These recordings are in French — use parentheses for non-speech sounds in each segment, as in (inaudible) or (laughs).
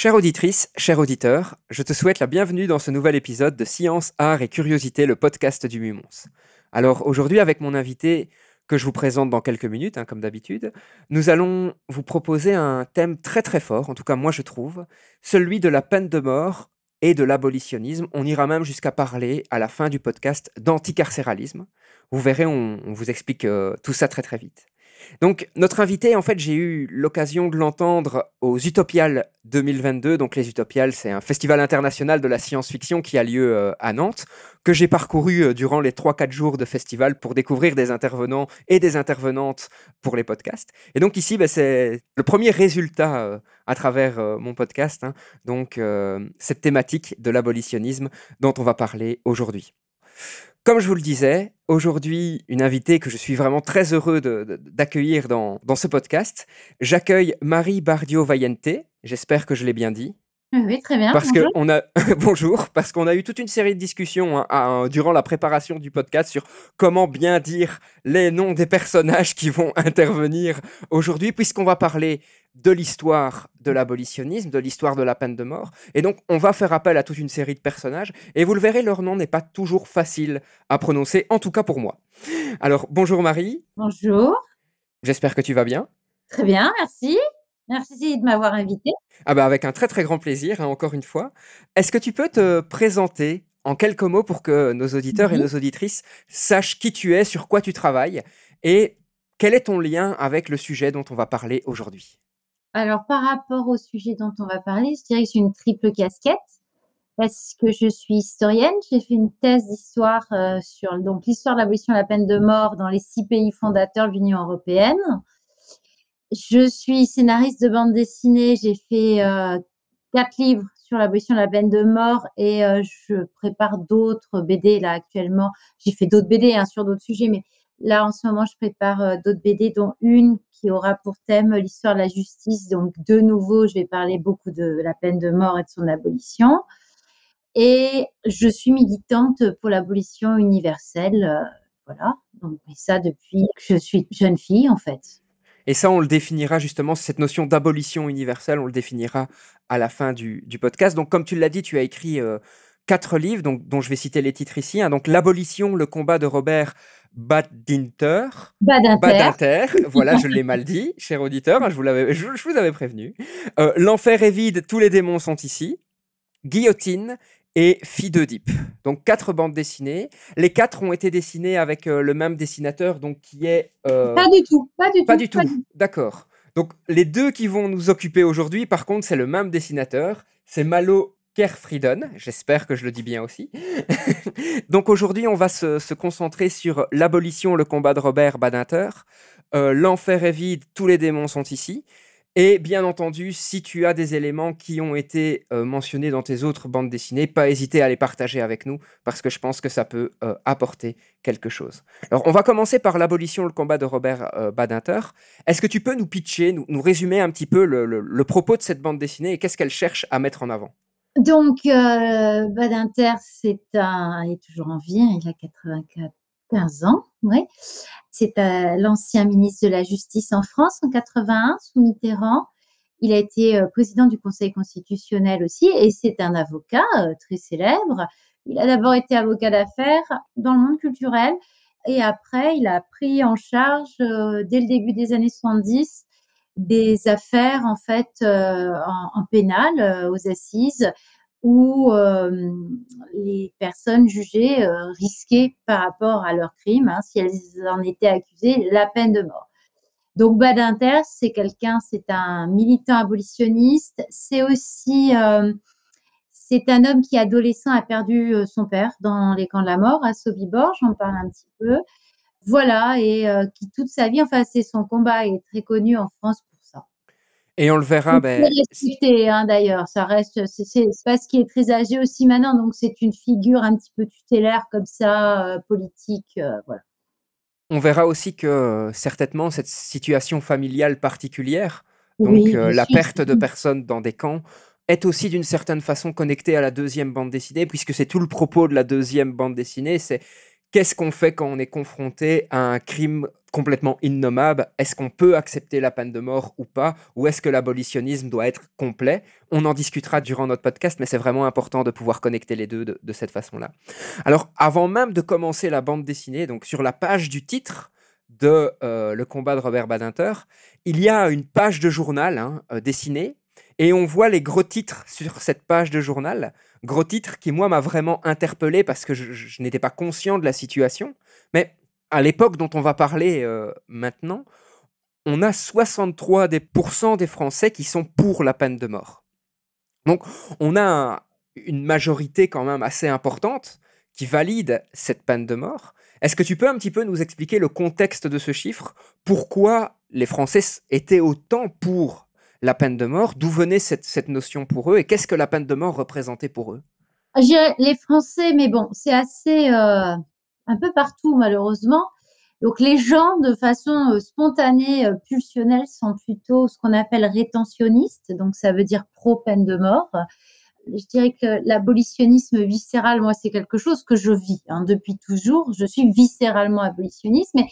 Chère auditrice, cher auditeur, je te souhaite la bienvenue dans ce nouvel épisode de Science, Art et Curiosité, le podcast du Mumons. Alors aujourd'hui, avec mon invité que je vous présente dans quelques minutes, hein, comme d'habitude, nous allons vous proposer un thème très très fort, en tout cas moi je trouve, celui de la peine de mort et de l'abolitionnisme. On ira même jusqu'à parler à la fin du podcast d'anticarcéralisme. Vous verrez, on, vous explique euh, tout ça très très vite. Donc, notre invité, en fait, j'ai eu l'occasion de l'entendre aux Utopiales 2022. Donc, les Utopiales, c'est un festival international de la science-fiction qui a lieu euh, à Nantes, que j'ai parcouru euh, durant les 3-4 jours de festival pour découvrir des intervenants et des intervenantes pour les podcasts. Et donc, ici, bah, c'est le premier résultat euh, à travers mon podcast. hein. donc, cette thématique de l'abolitionnisme dont on va parler aujourd'hui. Comme je vous le disais, aujourd'hui, une invitée que je suis vraiment très heureux d'accueillir dans, dans ce podcast. J'accueille Marie Bardio-Vallente. J'espère que je l'ai bien dit. Oui, oui, très bien. Parce bonjour. on a (laughs) bonjour, parce qu'on a eu toute une série de discussions hein, à- durant la préparation du podcast sur comment bien dire les noms des personnages qui vont (laughs) intervenir aujourd'hui, puisqu'on va parler de l'histoire de l'abolitionnisme, de l'histoire de la peine de mort, et donc on va faire appel à toute une série de personnages, et vous le verrez, leur nom n'est pas toujours facile à prononcer, en tout cas pour moi. Alors bonjour Marie, Bonjour. j'espère que tu vas bien. Très bien, merci. Merci de m'avoir invité. Ah bah avec un très très grand plaisir, hein, encore une fois. Est-ce que tu peux te présenter en quelques mots pour que nos auditeurs et nos auditrices sachent qui tu es, sur quoi tu travailles et quel est ton lien avec le sujet dont on va parler aujourd'hui? Alors, par rapport au sujet dont on va parler, je dirais que j'ai une triple casquette parce que je suis historienne. J'ai fait une thèse d'histoire euh, sur donc l'histoire de l'abolition de la peine de mort dans les six pays fondateurs de l'Union européenne. Je suis scénariste de bande dessinée. J'ai fait euh, quatre livres sur l'abolition de la peine de mort et euh, je prépare d'autres BD là actuellement. J'ai fait d'autres BD hein, sur d'autres sujets, mais là en ce moment je prépare euh, d'autres BD, dont une qui aura pour thème l'histoire de la justice. Donc de nouveau, je vais parler beaucoup de la peine de mort et de son abolition. Et je suis militante pour l'abolition universelle. voilà. Donc, et ça depuis que je suis jeune fille, en fait. Et ça, on le définira justement, cette notion d'abolition universelle, on le définira à la fin du, du podcast. Donc, comme tu l'as dit, tu as écrit euh, quatre livres, donc, dont je vais citer les titres ici. hein. donc, L'abolition, le combat de Robert Badinter. Badinter. Badinter, voilà, je l'ai (laughs) mal dit, cher auditeur, hein, je vous, l'avais- je, je vous avais prévenu. Euh, L'enfer est vide, tous les démons sont ici. Guillotine et Fille. Donc quatre bandes dessinées. Les quatre ont été dessinées avec euh, le même dessinateur, donc qui est... euh, Pas du tout. Pas du pas tout. du tout, d'accord. Donc les deux qui vont nous occuper aujourd'hui, par contre, c'est le même dessinateur, c'est Malo Kerfrieden, j'espère que je le dis bien aussi. (laughs) Donc aujourd'hui, on va se, se concentrer sur l'abolition, le combat de Robert Badinter, euh, l'enfer est vide, tous les démons sont ici. Et bien entendu, si tu as des éléments qui ont été euh, mentionnés dans tes autres bandes dessinées, pas hésiter à les partager avec nous, parce que je pense que ça peut euh, apporter quelque chose. Alors, on va commencer par l'abolition, le combat de Robert euh, Badinter. Est-ce que tu peux nous pitcher, nous, nous résumer un petit peu le, le- le propos de cette bande dessinée et qu'est-ce qu'elle cherche à mettre en avant? Donc, Badinter, c'est un, il est toujours en vie, hein, il a 95 ans, oui. C'est euh, l'ancien ministre de la Justice en France en 81, sous Mitterrand. Il a été euh, président du Conseil constitutionnel aussi, et c'est un avocat euh, très célèbre. Il a d'abord été avocat d'affaires dans le monde culturel, et après, il a pris en charge, dès le début des années 70, des affaires en fait en, en pénal aux assises où euh, les personnes jugées euh, risquaient par rapport à leur crime, hein, si elles en étaient accusées, la peine de mort. Donc Badinter, c'est quelqu'un, c'est un militant abolitionniste, c'est aussi euh, c'est un homme qui adolescent a perdu euh, son père dans les camps de la mort à Sobibor, j'en parle un petit peu. Voilà, et qui toute sa vie, enfin c'est son combat est très connu en France. Et on le verra. Ben, respecté, hein, d'ailleurs. Ça reste, c'est pas ce qui est très âgé aussi maintenant, donc c'est une figure un petit peu tutélaire comme ça, euh, politique, euh, voilà. On verra aussi que certainement cette situation familiale particulière, donc euh, la perte de personnes dans des camps, est aussi d'une certaine façon connectée à la deuxième bande dessinée, puisque c'est tout le propos de la deuxième bande dessinée, c'est Qu'est-ce qu'on fait quand on est confronté à un crime complètement innommable? Est-ce qu'on peut accepter la peine de mort ou pas? Ou est-ce que l'abolitionnisme doit être complet? On en discutera durant notre podcast, mais c'est vraiment important de pouvoir connecter les deux de, cette façon-là. Alors, avant même de commencer la bande dessinée, donc sur la page du titre de euh, Le combat de Robert Badinter, il y a une page de journal hein, euh, dessinée et on voit les gros titres sur cette page de journal. Gros titres qui, moi, m'a vraiment interpellé parce que je, n'étais pas conscient de la situation. Mais à l'époque dont on va parler euh, maintenant, on a 63 des, des Français qui sont pour la peine de mort. Donc, on a une majorité quand même assez importante qui valide cette peine de mort. Est-ce que tu peux un petit peu nous expliquer le contexte de ce chiffre? Pourquoi les Français étaient autant pour la peine de mort. D'où venait cette, notion pour eux et qu'est-ce que la peine de mort représentait pour eux? Les Français, mais bon, c'est assez euh, un peu partout malheureusement. Donc les gens, de façon euh, spontanée, euh, pulsionnelle, sont plutôt ce qu'on appelle rétentionnistes, donc ça veut dire pro-peine de mort. Je dirais que l'abolitionnisme viscéral, moi, c'est quelque chose que je vis hein, depuis toujours. Je suis viscéralement abolitionniste, mais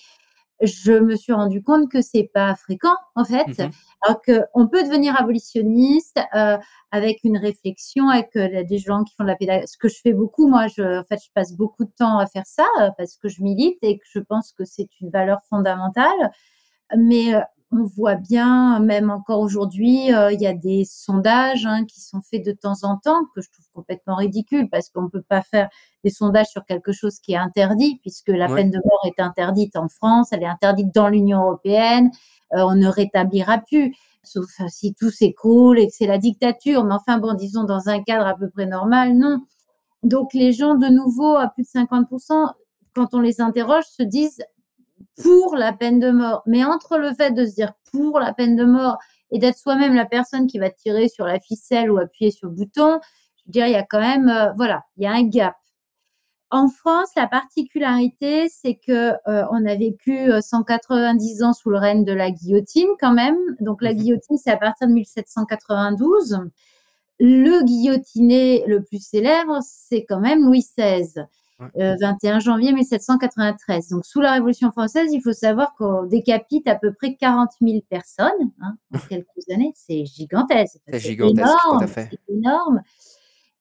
je me suis rendu compte que c'est pas fréquent en fait. Mmh Alors qu'on peut devenir abolitionniste euh, avec une réflexion, avec euh, des gens qui font de la pédagogie. Ce que je fais beaucoup, moi, je, en fait, je passe beaucoup de temps à faire ça euh, parce que je milite et que je pense que c'est une valeur fondamentale. Mais on voit bien, même encore aujourd'hui, euh, il y a des sondages hein, qui sont faits de temps en temps que je trouve complètement ridicules parce qu'on ne peut pas faire des sondages sur quelque chose qui est interdit puisque la peine de mort est interdite en France, elle est interdite dans l'Union européenne, euh, on ne rétablira plus. Sauf si tout s'écroule et que c'est la dictature. Mais enfin, bon, disons dans un cadre à peu près normal, non. Donc les gens, de nouveau, à plus de 50%, quand on les interroge, se disent pour la peine de mort. Mais entre le fait de se dire pour la peine de mort et d'être soi-même la personne qui va tirer sur la ficelle ou appuyer sur le bouton, je veux dire, il y a quand même, euh, voilà, il y a un gap. En France, la particularité, c'est que euh, on a vécu 190 euh, ans sous le règne de la guillotine quand même. Donc la mmh guillotine, c'est à partir de 1792. Le guillotiné le plus célèbre, c'est quand même Louis XVI. 21 euh, janvier 1793. Donc, sous la Révolution française, il faut savoir qu'on décapite à peu près 40 000 personnes hein, en quelques années. C'est gigantesque. C'est gigantesque, énorme, tout à fait. C'est énorme.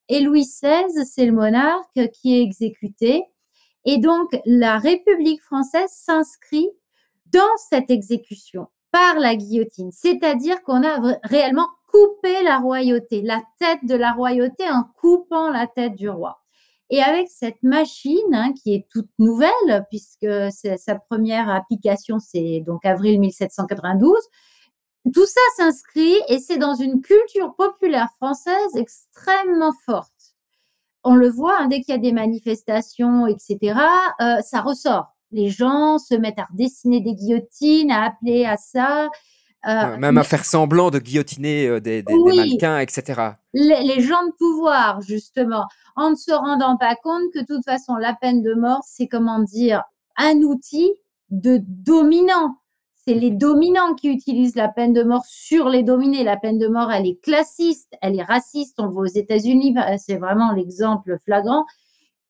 Et Louis XVI, c'est le monarque qui est exécuté. Et donc, la République française s'inscrit dans cette exécution par la guillotine. C'est-à-dire qu'on a réellement coupé la royauté, la tête de la royauté en coupant la tête du roi. Et avec cette machine hein, qui est toute nouvelle, puisque sa première application, c'est donc avril 1792, tout ça s'inscrit et c'est dans une culture populaire française extrêmement forte. On le voit, hein, dès qu'il y a des manifestations, etc., euh, ça ressort. Les gens se mettent à dessiner des guillotines, à appeler à ça. Euh, même à faire semblant de guillotiner euh, des, mannequins, etc. Les, gens de pouvoir, justement, en ne se rendant pas compte que de toute façon, la peine de mort, c'est comment dire, un outil de dominant. C'est les dominants qui utilisent la peine de mort sur les dominés. La peine de mort, elle est classiste, elle est raciste. On le voit aux États-Unis, c'est vraiment l'exemple flagrant.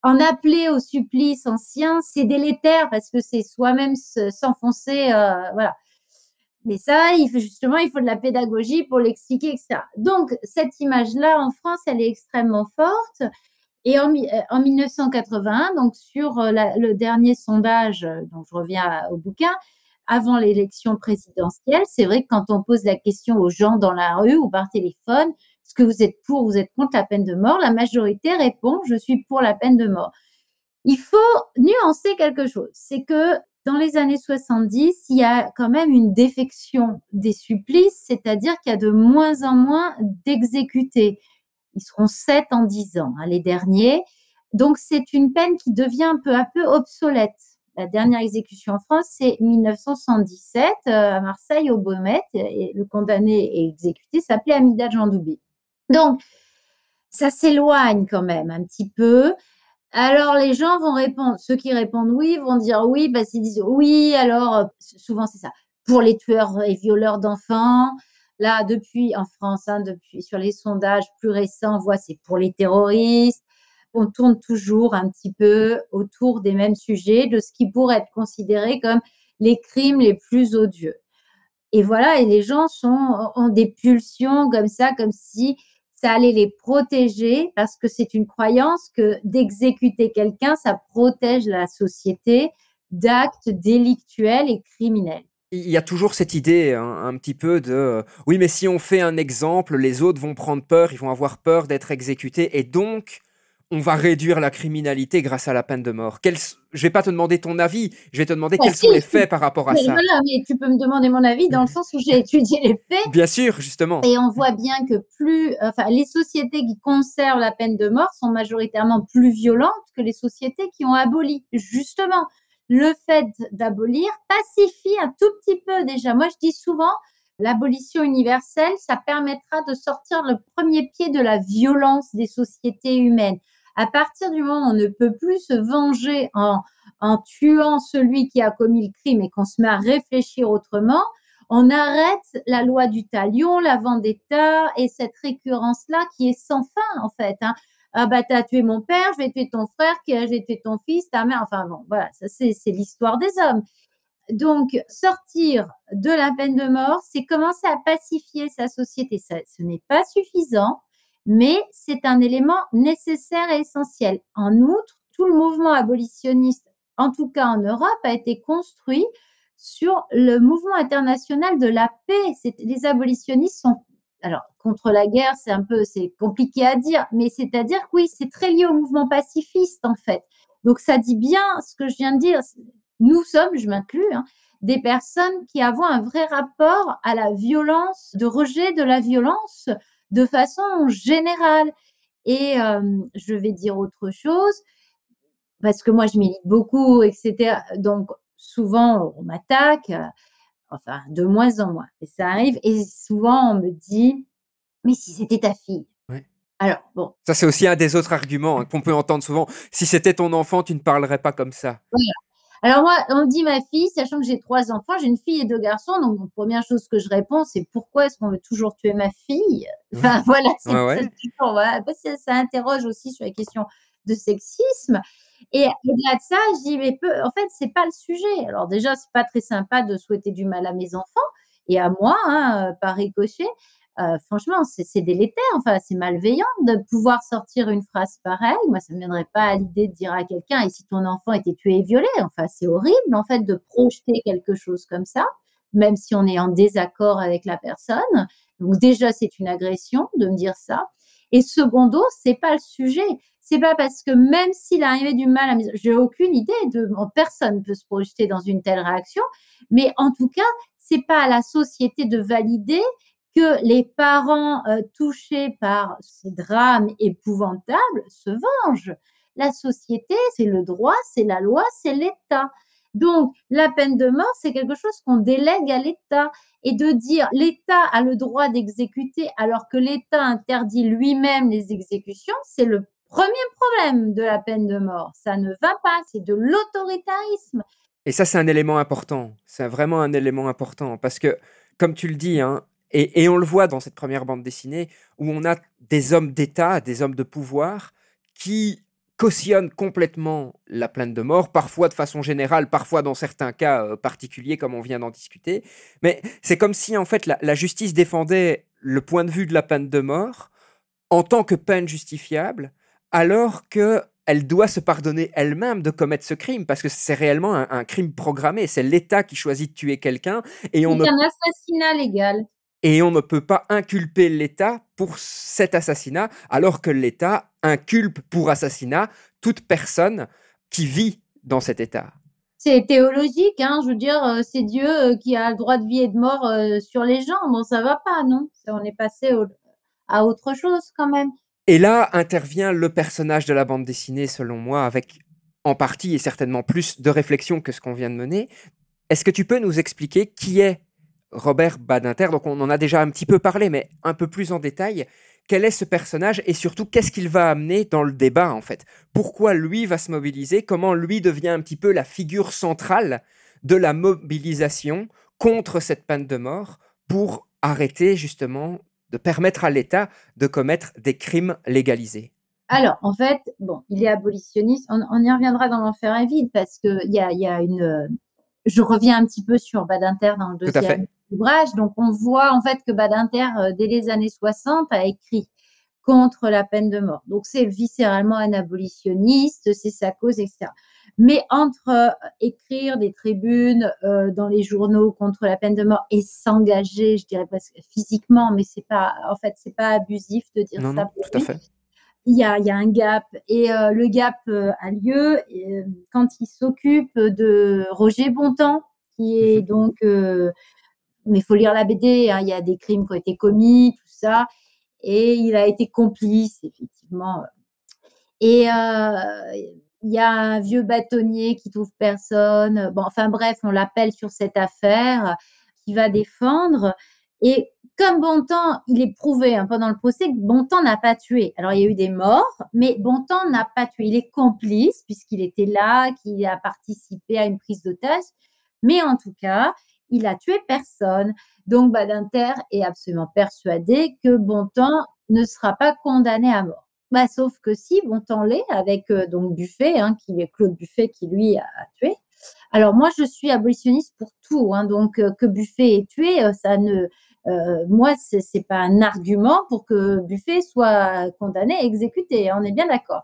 En appeler au supplice ancien, c'est délétère parce que c'est soi-même s'enfoncer. Euh, voilà. Mais ça, il faut, justement, il faut de la pédagogie pour l'expliquer, etc. Donc, cette image-là, en France, elle est extrêmement forte. Et en, 1981, euh, donc sur euh, le dernier sondage, euh, dont je reviens au bouquin, avant l'élection présidentielle, c'est vrai que quand on pose la question aux gens dans la rue ou par téléphone, est-ce que vous êtes pour, vous êtes contre la peine de mort La majorité répond, je suis pour la peine de mort. Il faut nuancer quelque chose, c'est que dans les années 70, il y a quand même une défection des supplices, c'est-à-dire qu'il y a de moins en moins d'exécutés. Ils seront sept en dix ans, hein, les derniers. Donc, c'est une peine qui devient peu à peu obsolète. la dernière exécution en France, c'est 1977 euh, à Marseille, au Baumet, et le condamné et exécuté s'appelait Amida Jandoubi. Donc, ça s'éloigne quand même un petit peu. Alors, les gens vont répondre, ceux qui répondent oui vont dire oui, parce qu'ils disent oui, alors, euh, souvent c'est ça, pour les tueurs et violeurs d'enfants. Là, depuis, en France, hein, depuis, sur les sondages plus récents, on voit c'est pour les terroristes. On tourne toujours un petit peu autour des mêmes sujets, de ce qui pourrait être considéré comme les crimes les plus odieux. Et voilà, et les gens sont, ont des pulsions comme ça, comme si ça allait les protéger parce que c'est une croyance que d'exécuter quelqu'un, ça protège la société d'actes délictuels et criminels. Il y a toujours cette idée hein, un petit peu de euh, oui, mais si on fait un exemple, les autres vont prendre peur, ils vont avoir peur d'être exécutés et donc on va réduire la criminalité grâce à la peine de mort. Quel, je vais pas te demander ton avis, je vais te demander bah, quels sont les faits par rapport à mais ça. Voilà, mais tu peux me demander mon avis dans le sens où j'ai étudié les faits. Bien sûr, justement. Et on voit bien que plus, enfin, les sociétés qui conservent la peine de mort sont majoritairement plus violentes que les sociétés qui ont aboli. Justement, le fait d'abolir pacifie un tout petit peu déjà. Moi, je dis souvent, l'abolition universelle, ça permettra de sortir le premier pied de la violence des sociétés humaines à partir du moment où on ne peut plus se venger en, en tuant celui qui a commis le crime et qu'on se met à réfléchir autrement, on arrête la loi du talion, la vendetta et cette récurrence-là qui est sans fin en fait. Hein. Ah bah t'as tué mon père, je vais tuer ton frère, je vais ton fils, ta mère, enfin bon, voilà, c'est, c'est l'histoire des hommes. Donc sortir de la peine de mort, c'est commencer à pacifier sa société. Ce n'est pas suffisant mais c'est un élément nécessaire et essentiel. En outre, tout le mouvement abolitionniste, en tout cas en Europe, a été construit sur le mouvement international de la paix. Les abolitionnistes sont alors contre la guerre, c'est un peu c'est compliqué à dire, mais c'est-à-dire que oui, c'est très lié au mouvement pacifiste en fait. Donc ça dit bien ce que je viens de dire. Nous sommes, je m'inclus, hein, des personnes qui avons un vrai rapport à la violence, de rejet de la violence, de façon générale. Et je vais dire autre chose, parce que moi, je milite beaucoup, etc. Donc, souvent, on m'attaque, enfin, de moins en moins. Et ça arrive. Et souvent, on me dit, mais si c'était ta fille. Alors, bon. Ça, c'est aussi un des autres arguments hein, qu'on peut entendre souvent. Si c'était ton enfant, tu ne parlerais pas comme ça. Alors moi, on dit ma fille, sachant que j'ai trois enfants, j'ai une fille et deux garçons. Donc, la première chose que je réponds, c'est pourquoi est-ce qu'on veut toujours tuer ma fille? Enfin, voilà, c'est, voilà. Ça, ça, interroge aussi sur la question de sexisme. Et au-delà de ça, je dis, mais peu, en fait, c'est pas le sujet. Alors déjà, c'est pas très sympa de souhaiter du mal à mes enfants et à moi, hein, par ricochet. Euh, franchement, c'est délétère, enfin, c'est malveillant de pouvoir sortir une phrase pareille. Moi, ça ne me viendrait pas à l'idée de dire à quelqu'un, et si ton enfant était tué et violé, enfin, c'est horrible, en fait, de projeter quelque chose comme ça, même si on est en désaccord avec la personne. Donc, déjà, c'est une agression de me dire ça. Et secondo, c'est pas le sujet. C'est pas parce que même s'il arrivait du mal à j'ai aucune idée de, personne peut se projeter dans une telle réaction, mais en tout cas, c'est pas à la société de valider que les parents euh, touchés par ces drames épouvantables se vengent. La société, c'est le droit, c'est la loi, c'est l'État. Donc, la peine de mort, c'est quelque chose qu'on délègue à l'État. Et de dire l'État a le droit d'exécuter alors que l'État interdit lui-même les exécutions, c'est le premier problème de la peine de mort. Ça ne va pas, c'est de l'autoritarisme. Et ça, c'est un élément important. C'est vraiment un élément important parce que, comme tu le dis, hein, et, on le voit dans cette première bande dessinée où on a des hommes d'État, des hommes de pouvoir qui cautionnent complètement la peine de mort, parfois de façon générale, parfois dans certains cas euh, particuliers comme on vient d'en discuter. Mais c'est comme si en fait la, justice défendait le point de vue de la peine de mort en tant que peine justifiable, alors que elle doit se pardonner elle-même de commettre ce crime parce que c'est réellement un, crime programmé. C'est l'État qui choisit de tuer quelqu'un et on. C'est un assassinat légal. Et on ne peut pas inculper l'État pour cet assassinat, alors que l'État inculpe pour assassinat toute personne qui vit dans cet État. C'est théologique, hein, je veux dire, euh, c'est Dieu euh, qui a le droit de vie et de mort euh, sur les gens. Bon, ça va pas, non? On est passé à autre chose quand même. Et là intervient le personnage de la bande dessinée, selon moi, avec en partie et certainement plus de réflexion que ce qu'on vient de mener. Est-ce que tu peux nous expliquer qui est Robert Badinter Donc on en a déjà un petit peu parlé, mais un peu plus en détail. Quel est ce personnage et surtout qu'est-ce qu'il va amener dans le débat en fait? Pourquoi lui va se mobiliser? Comment lui devient un petit peu la figure centrale de la mobilisation contre cette peine de mort pour arrêter justement de permettre à l'État de commettre des crimes légalisés? Alors, en fait, bon, il est abolitionniste. On, y reviendra dans l'enfer vide parce que il y a, y a, une. Je reviens un petit peu sur Badinter dans le deuxième Donc, on voit en fait que Badinter, euh, dès les années 60, a écrit contre la peine de mort. Donc, c'est viscéralement un abolitionniste, c'est sa cause, etc. Mais entre euh, écrire des tribunes euh, dans les journaux contre la peine de mort et s'engager, je dirais presque physiquement, mais c'est pas, en fait, c'est pas abusif de dire ça. Non, tout à fait. Il y, a, il y a, un gap et euh, le gap a lieu quand il s'occupe de Roger Bontemps, qui est mhm. donc, mais il faut lire la BD, hein, il y a des crimes qui ont été commis, tout ça, et il a été complice effectivement. Et il y a un vieux bâtonnier qui trouve personne. Bon, enfin bref, on l'appelle sur cette affaire, qui va défendre. Et comme Bontemps, il est prouvé hein, pendant le procès que Bontemps n'a pas tué. Alors, il y a eu des morts, mais Bontemps n'a pas tué. Il est complice, puisqu'il était là, qu'il a participé à une prise d'otage. Mais en tout cas, il a tué personne. Donc, Badinter est absolument persuadé que Bontemps ne sera pas condamné à mort. Bah, sauf que si, bon temps l'est, avec euh, donc Buffet, hein, qui est Claude Buffet qui lui a, tué. Alors moi, je suis abolitionniste pour tout, hein, donc euh, que Buffet ait tué, euh, ça ne, moi, c'est pas un argument pour que Buffet soit condamné, exécuté. Hein, on est bien d'accord.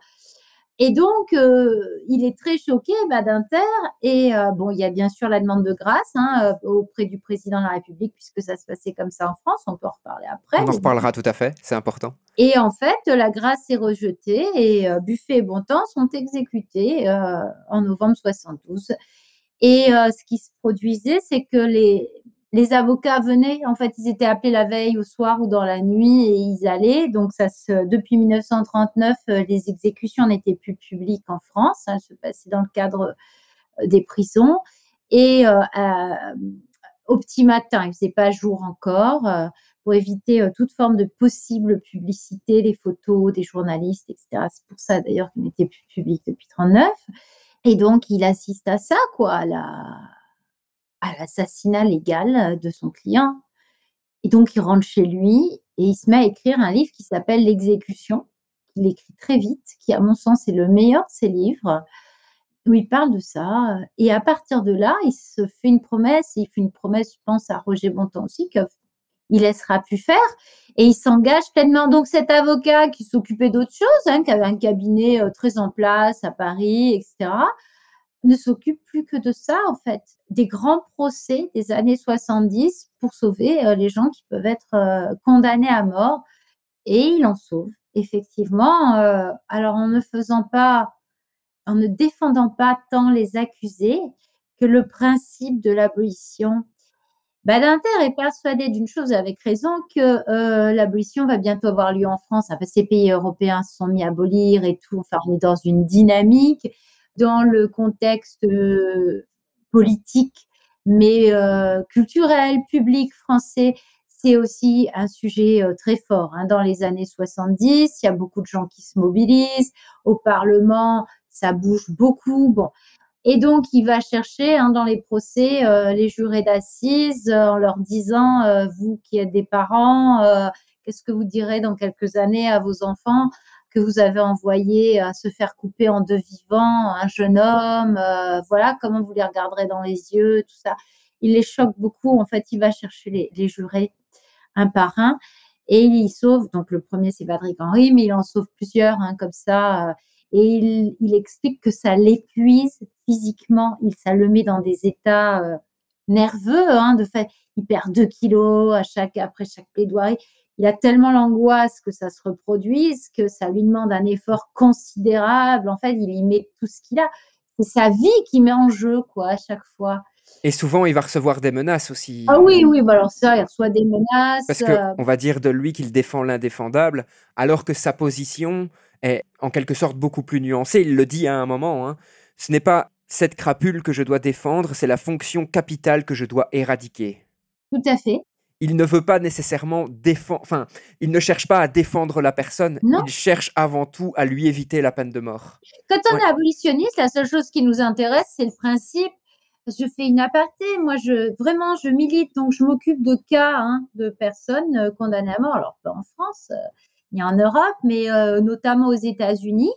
Et donc, euh, il est très choqué, Badinter. Et euh, bon, il y a bien sûr la demande de grâce hein, euh, auprès du président de la République, puisque ça se passait comme ça en France. On peut en reparler après. On en reparlera tout à fait, c'est important. Et en fait, la grâce est rejetée et Buffet et Bontemps sont exécutés en novembre 72. Et ce qui se produisait, c'est que les, les avocats venaient, en fait, ils étaient appelés la veille au soir ou dans la nuit et ils allaient. Donc, ça depuis 1939, euh, les exécutions n'étaient plus publiques en France. Elles se passaient dans le cadre euh, des prisons. Et euh, au petit matin, il ne faisait pas jour encore, pour éviter toute forme de possible publicité, les photos des journalistes, etc. C'est pour ça d'ailleurs qu'il n'était plus public depuis 1939. Et donc, il assiste à ça, quoi, à la à l'assassinat légal euh, de son client. Et donc, il rentre chez lui et il se met à écrire un livre qui s'appelle L'exécution, qu'il écrit très vite, qui, à mon sens, est le meilleur de ses livres, où il parle de ça. Et à partir de là, il se fait une promesse, il fait une promesse, je pense, à Roger Bontemps aussi, qu'il laissera plus faire, et il s'engage pleinement. Donc, cet avocat qui s'occupait d'autres choses, hein, qui avait un cabinet euh, très en place à Paris, etc., ne s'occupe plus que de ça, en fait, des grands procès des années 70 pour sauver euh, les gens qui peuvent être euh, condamnés à mort. Et il en sauve, effectivement. Euh, alors, en ne faisant pas, en ne défendant pas tant les accusés que le principe de l'abolition. Badinter est persuadé d'une chose avec raison que l'abolition va bientôt avoir lieu en France. Enfin, ces pays européens se sont mis à abolir et tout. Enfin, on est dans une dynamique dans le contexte euh, politique, mais euh, culturel, public français, c'est aussi un sujet euh, très fort. Hein. Dans les années 70, il y a beaucoup de gens qui se mobilisent. Au Parlement, ça bouge beaucoup. Et donc, il va chercher hein, dans les procès les jurés d'assises en leur disant, vous qui êtes des parents, qu'est-ce que vous direz dans quelques années à vos enfants? Que vous avez envoyé à se faire couper en deux vivants, un jeune homme, euh, voilà, comment vous les regarderez dans les yeux, tout ça. Il les choque beaucoup. En fait, il va chercher les, jurés un par un et il sauve. Donc, le premier, c'est Patrick Henry, mais il en sauve plusieurs, hein, comme ça. Euh, et il, explique que ça l'épuise physiquement. Il, ça le met dans des états euh, nerveux, hein, de fait. Il perd deux kilos à chaque, après chaque plaidoirie il a tellement l'angoisse que ça se reproduise que ça lui demande un effort considérable. En fait, il y met tout ce qu'il a. C'est sa vie qui met en jeu, quoi, à chaque fois. Et souvent, il va recevoir des menaces aussi. Ah oui, oui, bah alors ça, il reçoit des menaces. Parce qu'on euh. va dire de lui qu'il défend l'indéfendable, alors que sa position est en quelque sorte beaucoup plus nuancée. Il le dit à un moment. Hein. Ce n'est pas cette crapule que je dois défendre, c'est la fonction capitale que je dois éradiquer. Tout à fait. Il ne veut pas nécessairement défendre, enfin, il ne cherche pas à défendre la personne, Non. il cherche avant tout à lui éviter la peine de mort. Quand on Ouais. est abolitionniste, la seule chose qui nous intéresse, c'est le principe. Je fais une aparté. Moi, je vraiment, je milite, donc je m'occupe de cas hein, de personnes euh, condamnées à mort. Alors pas en France, euh, ni en Europe, mais euh, notamment aux États-Unis.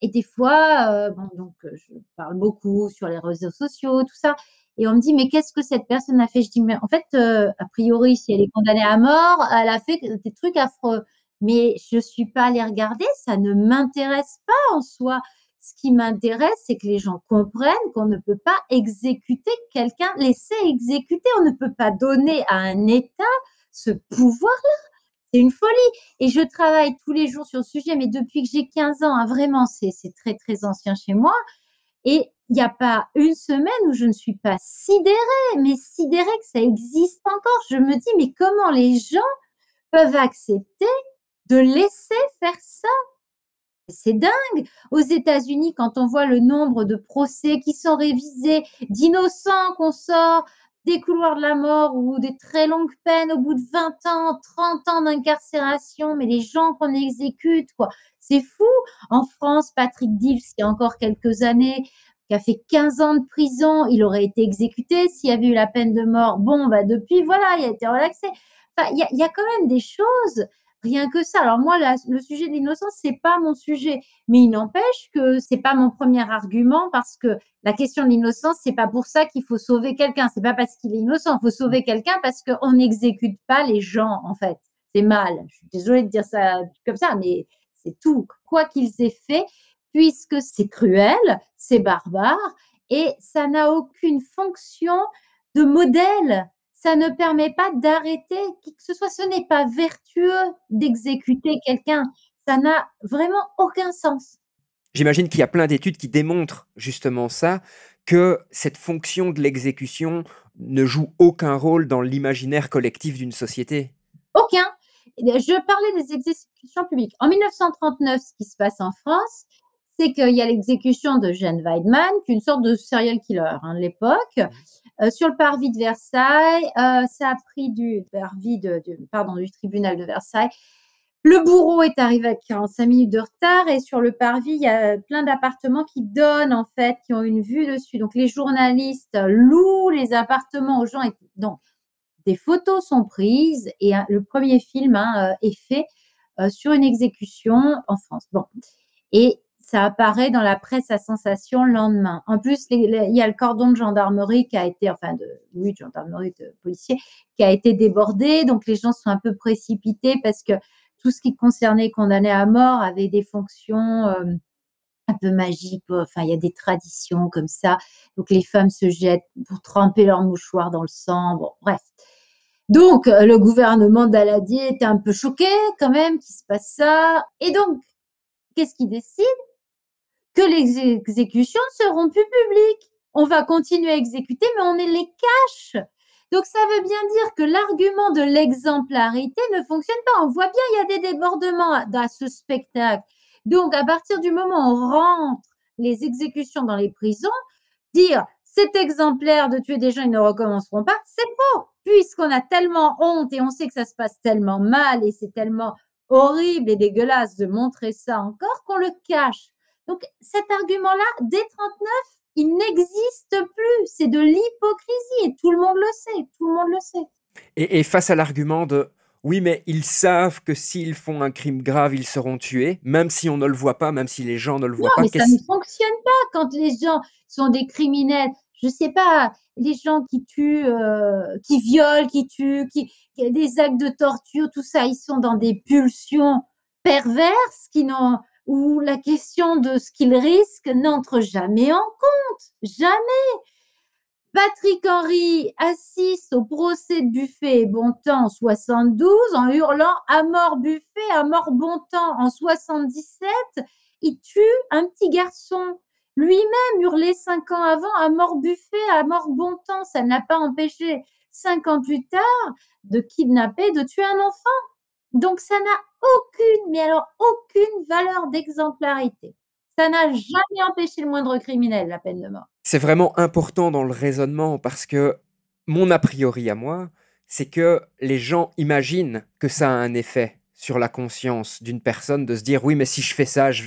Et des fois, euh, bon, donc je parle beaucoup sur les réseaux sociaux, tout ça. Et on me dit, mais qu'est-ce que cette personne a fait? Je dis, mais en fait, euh, a priori, si elle est condamnée à mort, elle a fait des trucs affreux. Mais je suis pas allée regarder, ça ne m'intéresse pas en soi. Ce qui m'intéresse, c'est que les gens comprennent qu'on ne peut pas exécuter quelqu'un, laisser exécuter. On ne peut pas donner à un État ce pouvoir-là. C'est une folie. Et je travaille tous les jours sur le sujet, mais depuis que j'ai 15 ans, hein, vraiment, c'est très, très ancien chez moi. Et il n'y a pas une semaine où je ne suis pas sidérée, mais sidérée que ça existe encore. Je me dis, mais comment les gens peuvent accepter de laisser faire ça? C'est dingue. Aux États-Unis, quand on voit le nombre de procès qui sont révisés, d'innocents qu'on sort des couloirs de la mort ou des très longues peines au bout de 20 ans, 30 ans d'incarcération, mais les gens qu'on exécute, quoi, c'est fou. En France, Patrick Dives, il y a encore quelques années, qui a fait 15 ans de prison, il aurait été exécuté s'il y avait eu la peine de mort. Bon, bah depuis, voilà, il a été relaxé. Il y a, quand même des choses rien que ça. Alors moi, le sujet de l'innocence, c'est pas mon sujet, mais il n'empêche que c'est pas mon premier argument parce que la question de l'innocence, c'est pas pour ça qu'il faut sauver quelqu'un. C'est pas parce qu'il est innocent, il faut sauver quelqu'un parce qu'on n'exécute pas les gens en fait. C'est mal. Je suis désolée de dire ça comme ça, mais c'est tout. Quoi qu'ils aient fait, puisque c'est cruel, c'est barbare et ça n'a aucune fonction de modèle ça ne permet pas d'arrêter qui que ce soit. Ce n'est pas vertueux d'exécuter quelqu'un. Ça n'a vraiment aucun sens. J'imagine qu'il y a plein d'études qui démontrent justement ça, que cette fonction de l'exécution ne joue aucun rôle dans l'imaginaire collectif d'une société. Aucun. Je parlais des exécutions publiques. En 1939, ce qui se passe en France, c'est qu'il y a l'exécution de Jeanne Weidmann, qui est une sorte de serial killer hein, de l'époque, euh, sur le parvis de Versailles. Euh, ça a pris du parvis de, de- pardon, du tribunal de Versailles. Le bourreau est arrivé à 45 minutes de retard et sur le parvis, il y a plein d'appartements qui donnent en fait, qui ont une vue dessus. Donc les journalistes louent les appartements aux gens. Et. Donc des photos sont prises et hein, le premier film hein, euh, est fait euh, sur une exécution en France. Bon, et ça apparaît dans la presse à sensation le lendemain. En plus, il y a le cordon de gendarmerie qui a été, enfin de, oui, de gendarmerie, de policiers, qui a été débordé. Donc les gens sont un peu précipités parce que tout ce qui concernait condamnés à mort avait des fonctions euh, un peu magiques. Enfin, il y a des traditions comme ça. Donc les femmes se jettent pour tremper leur mouchoir dans le sang. Bon, bref. Donc, euh, le gouvernement d'Aladier était un peu choqué quand même qu'il se passe ça. Et donc, qu'est-ce qu'il décide? Que les exécutions seront plus publiques. On va continuer à exécuter, mais on les cache. Donc, ça veut bien dire que l'argument de l'exemplarité ne fonctionne pas. On voit bien, il y a des débordements à ce spectacle. Donc, à partir du moment où on rentre les exécutions dans les prisons, dire c'est exemplaire de tuer des gens, ils ne recommenceront pas, c'est faux, puisqu'on a tellement honte et on sait que ça se passe tellement mal et c'est tellement horrible et dégueulasse de montrer ça encore qu'on le cache. Donc cet argument-là, dès 39, il n'existe plus. C'est de l'hypocrisie et tout le monde le sait. Tout le monde le sait. Et, et face à l'argument de oui, mais ils savent que s'ils font un crime grave, ils seront tués, même si on ne le voit pas, même si les gens ne le voient Non, pas. mais ça ne fonctionne pas quand les gens sont des criminels. Je sais pas, les gens qui tuent, euh, qui violent, qui tuent, qui, qui des actes de torture, tout ça, ils sont dans des pulsions perverses qui n'ont où la question de ce qu'ils risquent n'entre jamais en compte, jamais. Patrick Henry assiste au procès de Buffet et Bontemps en 72 en hurlant à mort Buffet, à mort Bontemps en 77. Il tue un petit garçon. Lui-même hurlait cinq ans avant à mort Buffet, à mort Bontemps. Ça ne l'a pas empêché cinq ans plus tard de kidnapper, de tuer un enfant. Donc ça n'a aucune, mais alors aucune valeur d'exemplarité. Ça n'a jamais empêché le moindre criminel, la peine de mort. C'est vraiment important dans le raisonnement parce que mon a priori à moi, c'est que les gens imaginent que ça a un effet sur la conscience d'une personne de se dire oui mais si je fais ça je,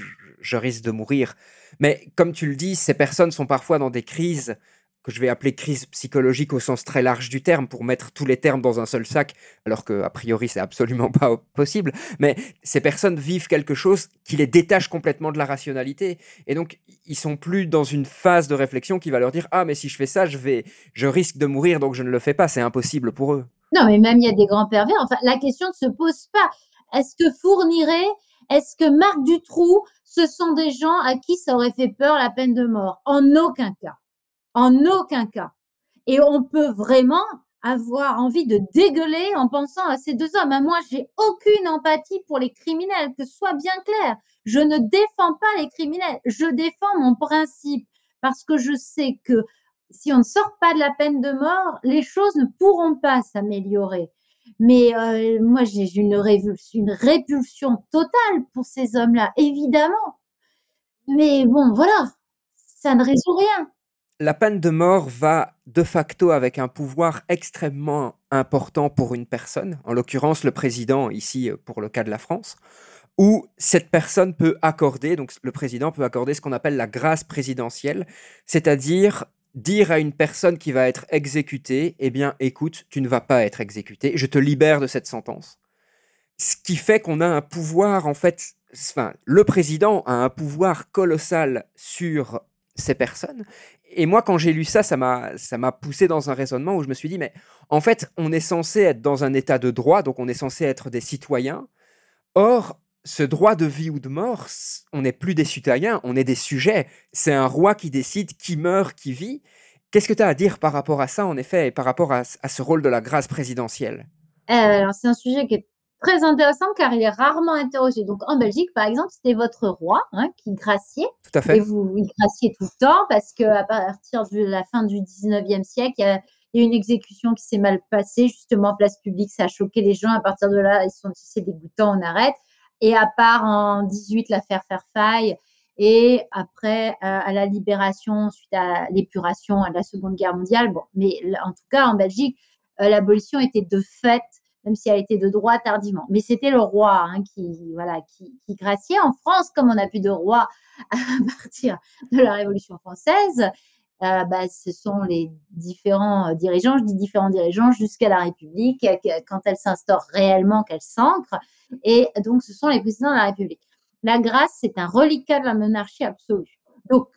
risque de mourir. Mais comme tu le dis, ces personnes sont parfois dans des crises que je vais appeler crise psychologique au sens très large du terme, pour mettre tous les termes dans un seul sac, alors que a priori c'est absolument (laughs) pas possible. Mais ces personnes vivent quelque chose qui les détache complètement de la rationalité, et donc ils sont plus dans une phase de réflexion qui va leur dire ah mais si je fais ça je vais, je risque de mourir donc je ne le fais pas, c'est impossible pour eux. Non mais même il y a des grands pervers. Enfin la question ne se pose pas. Est-ce que Fourniret, est-ce que Marc Dutroux, ce sont des gens à qui ça aurait fait peur la peine de mort? En aucun cas. En aucun cas. Et on peut vraiment avoir envie de dégueuler en pensant à ces deux hommes. Moi, j'ai aucune empathie pour les criminels, que ce soit bien clair. Je ne défends pas les criminels, je défends mon principe parce que je sais que si on ne sort pas de la peine de mort, les choses ne pourront pas s'améliorer. Mais euh, moi, j'ai une une répulsion totale pour ces hommes-là, évidemment. Mais bon, voilà, ça ne résout rien la peine de mort va de facto avec un pouvoir extrêmement important pour une personne, en l'occurrence le président ici euh, pour le cas de la France, où cette personne peut accorder, donc le président peut accorder ce qu'on appelle la grâce présidentielle, c'est-à-dire dire à une personne qui va être exécutée, eh bien écoute, tu ne vas pas être exécuté, je te libère de cette sentence. Ce qui fait qu'on a un pouvoir, en fait, le président a un pouvoir colossal sur ces personnes. Et moi, quand j'ai lu ça, ça m'a, ça m'a poussé dans un raisonnement où je me suis dit, mais en fait, on est censé être dans un état de droit, donc on est censé être des citoyens. Or, ce droit de vie ou de mort, on n'est plus des citoyens, on est des sujets. C'est un roi qui décide qui meurt, qui vit. Qu'est-ce que tu as à dire par rapport à ça, en effet, et par rapport à, ce rôle de la grâce présidentielle? Euh, Alors, c'est un sujet qui est très intéressant car il est rarement interrogé. Donc en Belgique, par exemple, c'était votre roi hein, qui graciait. Tout à fait. Et vous il graciez tout le temps parce qu'à partir de la fin du 19e siècle, il y a, eu une exécution qui s'est mal passée, justement en place publique, ça a choqué les gens. À partir de là, ils sont dit c'est dégoûtant, on arrête. Et à part en 18, l'affaire Fairfax, et après, à la libération, suite à l'épuration à la Seconde Guerre mondiale, bon, mais en tout cas, en Belgique, euh, l'abolition était de fait même si elle était de droit tardivement. Mais c'était le roi hein, qui, voilà, qui, qui, graciait. En France, comme on n'a plus de roi (laughs) à partir de la Révolution française, euh, bah, ce sont les différents euh, dirigeants, je dis différents dirigeants, jusqu'à la République, euh, quand elle s'instaure réellement, qu'elle s'ancre. Et donc, ce sont les présidents de la République. La grâce, c'est un reliquat de la monarchie absolue. Donc,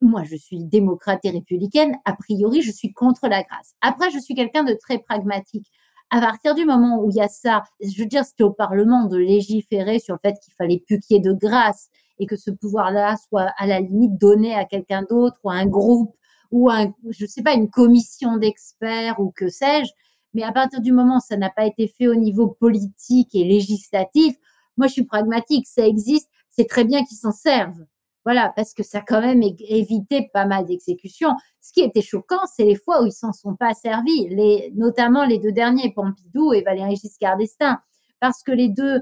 moi, je suis démocrate et républicaine. A priori, je suis contre la grâce. Après, je suis quelqu'un de très pragmatique à partir du moment où il y a ça, je veux dire, c'était au Parlement de légiférer sur le fait qu'il fallait plus qu'il y ait de grâce et que ce pouvoir-là soit à la limite donné à quelqu'un d'autre ou à un groupe ou à, je sais pas, une commission d'experts ou que sais-je. Mais à partir du moment où ça n'a pas été fait au niveau politique et législatif, moi, je suis pragmatique. Ça existe, c'est très bien qu'ils s'en servent. Voilà, parce que ça a quand même évité pas mal d'exécutions. Ce qui était choquant, c'est les fois où ils s'en sont pas servis, les, notamment les deux derniers, Pompidou et Valéry Giscard d'Estaing, parce que les deux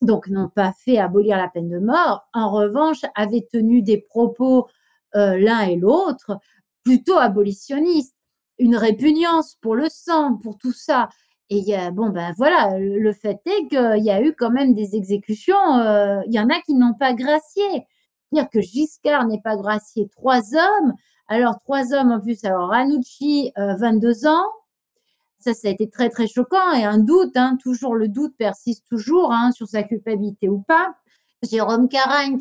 donc n'ont pas fait abolir la peine de mort. En revanche, avaient tenu des propos euh, l'un et l'autre plutôt abolitionnistes, une répugnance pour le sang, pour tout ça. Et bon, ben voilà, le fait est qu'il y a eu quand même des exécutions. Euh, il y en a qui n'ont pas gracié dire que Giscard n'est pas gracié trois hommes. Alors, trois hommes en plus. Alors, Ranucci, 22 euh, ans. Ça, ça a été très, très choquant. Et un doute, hein, toujours le doute persiste toujours hein, sur sa culpabilité ou pas. Jérôme Carinck,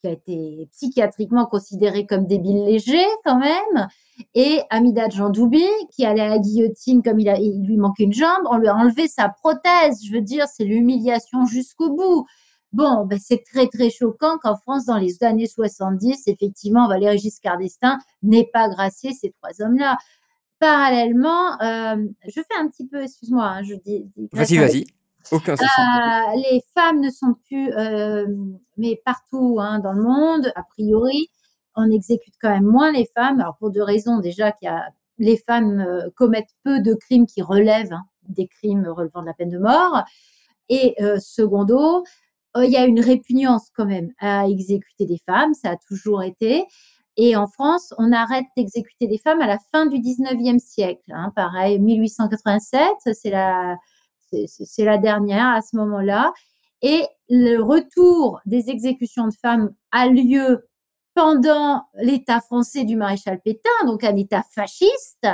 qui a été psychiatriquement considéré comme débile léger quand même. Et Amida Jandoubi, qui allait à la guillotine comme il, a, il lui manquait une jambe. On lui a enlevé sa prothèse. Je veux dire, c'est l'humiliation jusqu'au bout. Bon, ben, c'est très, très choquant qu'en France, dans les années 70, effectivement, Valéry Giscard d'Estaing n'ait pas gracié ces trois hommes-là. Parallèlement, euh, je fais un petit peu, excuse-moi, hein, je dis. Vas-y, vas-y. Aucun euh, Les femmes ne sont plus, euh, mais partout hein, dans le monde, a priori, on exécute quand même moins les femmes. Alors pour deux raisons, déjà qu'il y a les femmes commettent peu de crimes qui relèvent hein, des crimes relevant de la peine de mort. Et secondo, il y a une répugnance quand même à exécuter des femmes, ça a toujours été. Et en France, on arrête d'exécuter des femmes à la fin du 19e siècle. Hein, pareil, 1887, c'est la, c'est la dernière à ce moment-là. Et le retour des exécutions de femmes a lieu pendant l'État français du maréchal Pétain, donc un État fasciste.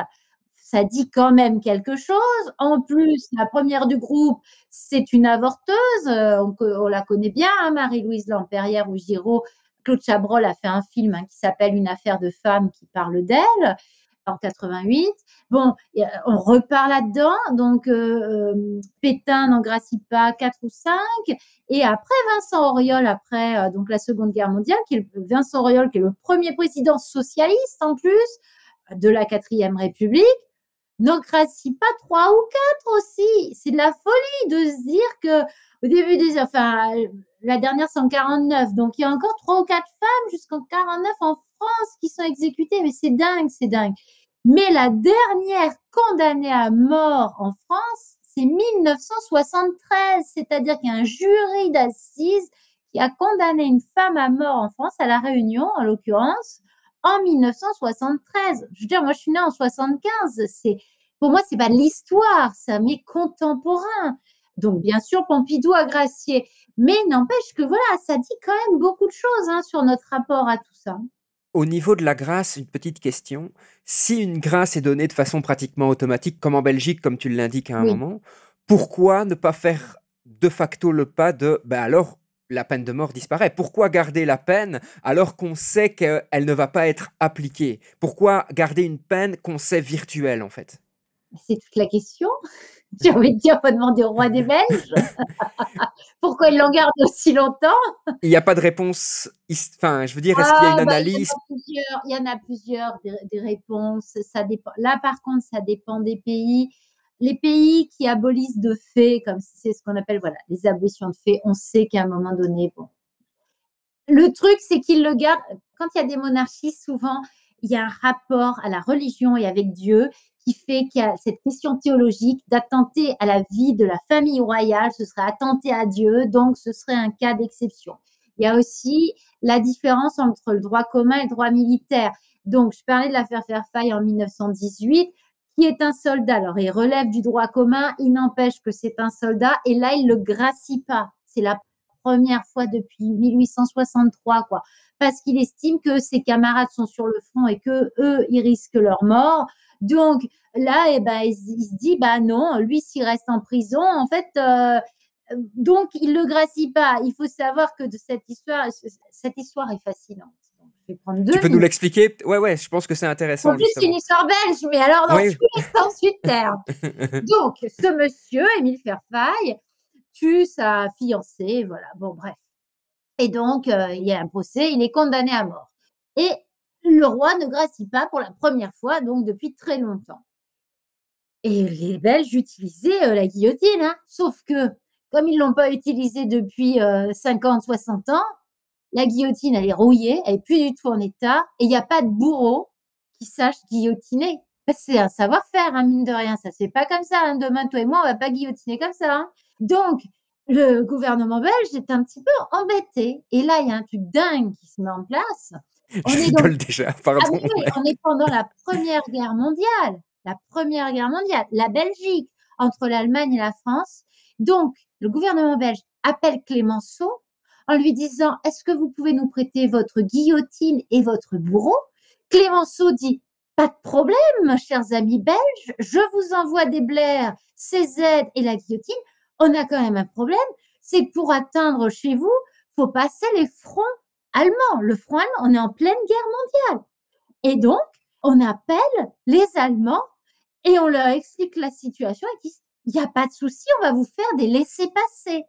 Ça dit quand même quelque chose. En plus, la première du groupe, c'est une avorteuse. Euh, on, la connaît bien, hein, Marie-Louise Lampérière ou Giraud. Claude Chabrol a fait un film hein, qui s'appelle Une affaire de femme qui parle d'elle en 88. Bon, on repart là-dedans. Donc, euh, euh, Pétain n'en gracie pas 4 ou 5. Et après, Vincent Auriol, après donc la Seconde Guerre mondiale, Vincent Auriol, qui est le premier président socialiste en plus de la quatrième République, n'en gracie pas trois ou quatre aussi. C'est de la folie de se dire que au début des, enfin, la dernière c'est en 49, donc il y a encore trois ou quatre femmes jusqu'en 49 en France qui sont exécutées. Mais c'est dingue, c'est dingue. Mais la dernière condamnée à mort en France, c'est 1973, c'est-à-dire qu'il y a un jury d'assises qui a condamné une femme à mort en France, à La Réunion en l'occurrence, en 1973. Je veux dire, moi je suis née en 75, c'est pour moi c'est pas de l'histoire, c'est un mes contemporain. Donc bien sûr Pompidou a gracié, mais n'empêche que voilà, ça dit quand même beaucoup de choses hein, sur notre rapport à tout ça. Au niveau de la grâce, une petite question. Si une grâce est donnée de façon pratiquement automatique, comme en Belgique, comme tu l'indiques à un moment, pourquoi ne pas faire de facto le pas de ben alors la peine de mort disparaît Pourquoi garder la peine alors qu'on sait qu'elle ne va pas être appliquée? Pourquoi garder une peine qu'on sait virtuelle en fait? C'est toute la question. (laughs) J'ai envie de dire, faut demander au roi des Belges. (laughs) Pourquoi il l'en garde aussi longtemps? Il n'y a pas de réponse. Enfin, je veux dire, est-ce qu'il y a une ah, bah, analyse? Il y en a plusieurs, des, réponses. Ça dépend. Là, par contre, ça dépend des pays. Les pays qui abolissent de fait, comme c'est ce qu'on appelle voilà, les abolitions de fait, on sait qu'à un moment donné, bon. Le truc, c'est qu'ils le gardent. Quand il y a des monarchies, souvent, il y a un rapport à la religion et avec Dieu qui fait qu'il y a cette question théologique d'attenter à la vie de la famille royale, ce serait attenter à Dieu, donc ce serait un cas d'exception. Il y a aussi la différence entre le droit commun et le droit militaire. Donc, je parlais de l'affaire Fairfax en 1918, qui est un soldat. Alors, il relève du droit commun, il n'empêche que c'est un soldat, et là, il ne le gracie pas. C'est la première fois depuis 1863, quoi, parce qu'il estime que ses camarades sont sur le front et que eux, ils risquent leur mort. Donc là, eh ben, il, se dit, bah non, lui s'il reste en prison, en fait, euh, donc il le gracie pas. Il faut savoir que de cette histoire, cette histoire est fascinante. Vais prendre deux tu peux nous l'expliquer? Ouais, ouais, je pense que c'est intéressant. En plus, c'est une histoire belge, mais alors dans oui. tous les sens du terme. (laughs) donc, ce monsieur, Émile Fairfax, tue sa fiancée, voilà, bon, bref. Et donc, euh, il y a un procès, il est condamné à mort. Et le roi ne gracie pas pour la première fois, donc depuis très longtemps. Et les Belges utilisaient euh, la guillotine, hein. sauf que comme ils l'ont pas utilisée depuis 50, euh, 60 ans, la guillotine, elle est rouillée, elle est plus du tout en état, et il n'y a pas de bourreau qui sache guillotiner. C'est un savoir-faire, hein, mine de rien. Ça c'est pas comme ça. Hein. Demain, toi et moi, on va pas guillotiner comme ça. Donc, le gouvernement belge est un petit peu embêté. Et là, il y a un truc dingue qui se met en place. (laughs) On Je rigole déjà, pardon. Ah on est pendant la Première Guerre mondiale. La Première Guerre mondiale, la Belgique, entre l'Allemagne et la France. Donc, le gouvernement belge appelle Clémenceau en lui disant Est-ce que vous pouvez nous prêter votre guillotine et votre bourreau? Clémenceau dit Pas de problème, chers amis belges, je vous envoie des blaires, CZ et la guillotine. On a quand même un problème, c'est que pour atteindre chez vous, faut passer les fronts allemand. Le front allemand, on est en pleine guerre mondiale. Et donc, on appelle les Allemands et on leur explique la situation et il n'y a pas de souci, on va vous faire des laissés-passer.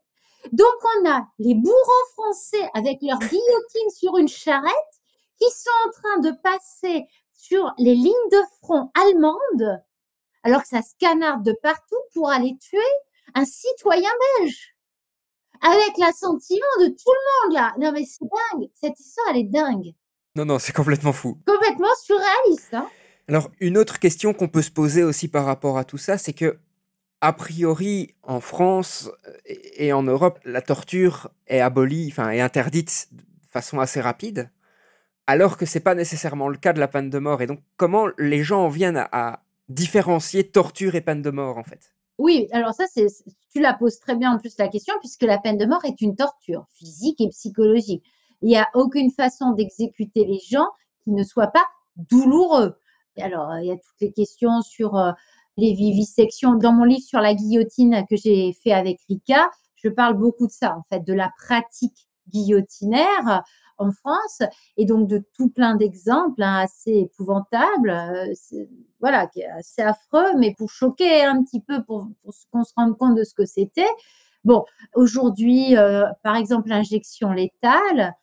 Donc, on a les bourreaux français avec leur guillotine sur une charrette qui sont en train de passer sur les lignes de front allemandes, alors que ça se canarde de partout pour aller tuer un citoyen belge avec l'assentiment de tout le monde là. Non mais c'est dingue, cette histoire elle est dingue. Non, non, c'est complètement fou. Complètement surréaliste. Hein Alors, une autre question qu'on peut se poser aussi par rapport à tout ça, c'est que a priori, en France euh, et en Europe, la torture est abolie, enfin est interdite de façon assez rapide, alors que c'est pas nécessairement le cas de la peine de mort. Et donc, comment les gens en viennent à, différencier torture et peine de mort, en fait? Oui, alors ça, c'est, tu la poses très bien en plus la question, puisque la peine de mort est une torture physique et psychologique. Il n'y a aucune façon d'exécuter les gens qui ne soit pas douloureux. Alors, euh, il y a toutes les questions sur euh, les vivisections. Dans mon livre sur la guillotine que j'ai fait avec Rika, je parle beaucoup de ça, en fait, de la pratique guillotinaire euh, en France, et donc de tout plein d'exemples hein, assez épouvantables. euh, voilà, assez affreux, mais pour choquer un petit peu, pour, pour qu'on se rende compte de ce que c'était. Bon, aujourd'hui, euh, par exemple, l'injection létale,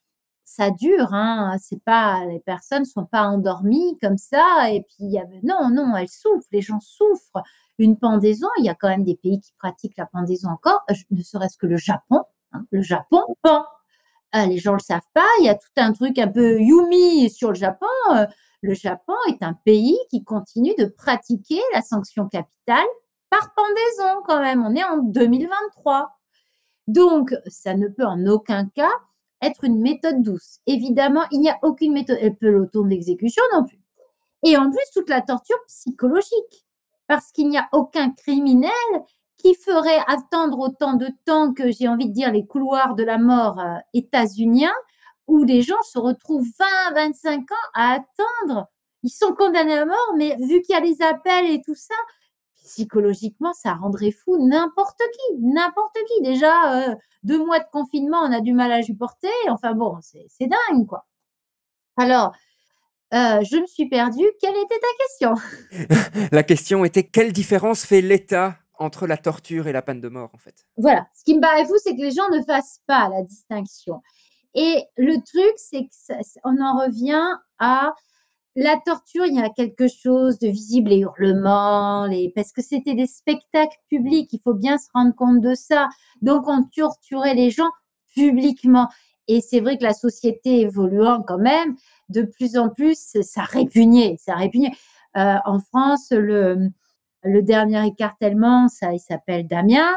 ça dure, hein, c'est pas, les personnes sont pas endormies comme ça, et puis non, non, elles souffrent, les gens souffrent. Une pendaison, il y a quand même des pays qui pratiquent la pendaison encore, euh, ne serait-ce que le Japon. hein, le Japon pend. Ah, les gens le savent pas. Il y a tout un truc un peu yumi sur le Japon. Euh, le Japon est un pays qui continue de pratiquer la sanction capitale par pendaison quand même. On est en 2023. Donc, ça ne peut en aucun cas être une méthode douce. Évidemment, il n'y a aucune méthode, le peloton d'exécution non plus. Et en plus, toute la torture psychologique. Parce qu'il n'y a aucun criminel qui ferait attendre autant de temps que, j'ai envie de dire, les couloirs de la mort euh, états-uniens, où les gens se retrouvent 20, 25 ans à attendre. Ils sont condamnés à mort, mais vu qu'il y a les appels et tout ça, psychologiquement, ça rendrait fou n'importe qui, n'importe qui. Déjà, euh, deux mois de confinement, on a du mal à supporter. Enfin bon, c'est dingue, quoi. Alors, euh, je me suis perdue. Quelle était ta question? (laughs) (laughs) La question était quelle différence fait l'État entre la torture et la peine de mort, en fait? Voilà. Ce qui me paraît fou, c'est que les gens ne fassent pas la distinction. Et le truc, c'est que ça- ça- on en revient à la torture. Il y a quelque chose de visible, les hurlements, parce que c'était des spectacles publics. Il faut bien se rendre compte de ça. Donc, on torturait les gens publiquement. Et c'est vrai que la société évoluant quand même, de plus en plus, ça répugnait, ça répugnait. Euh, en France, le, le dernier écartèlement, ça, il s'appelle Damiens.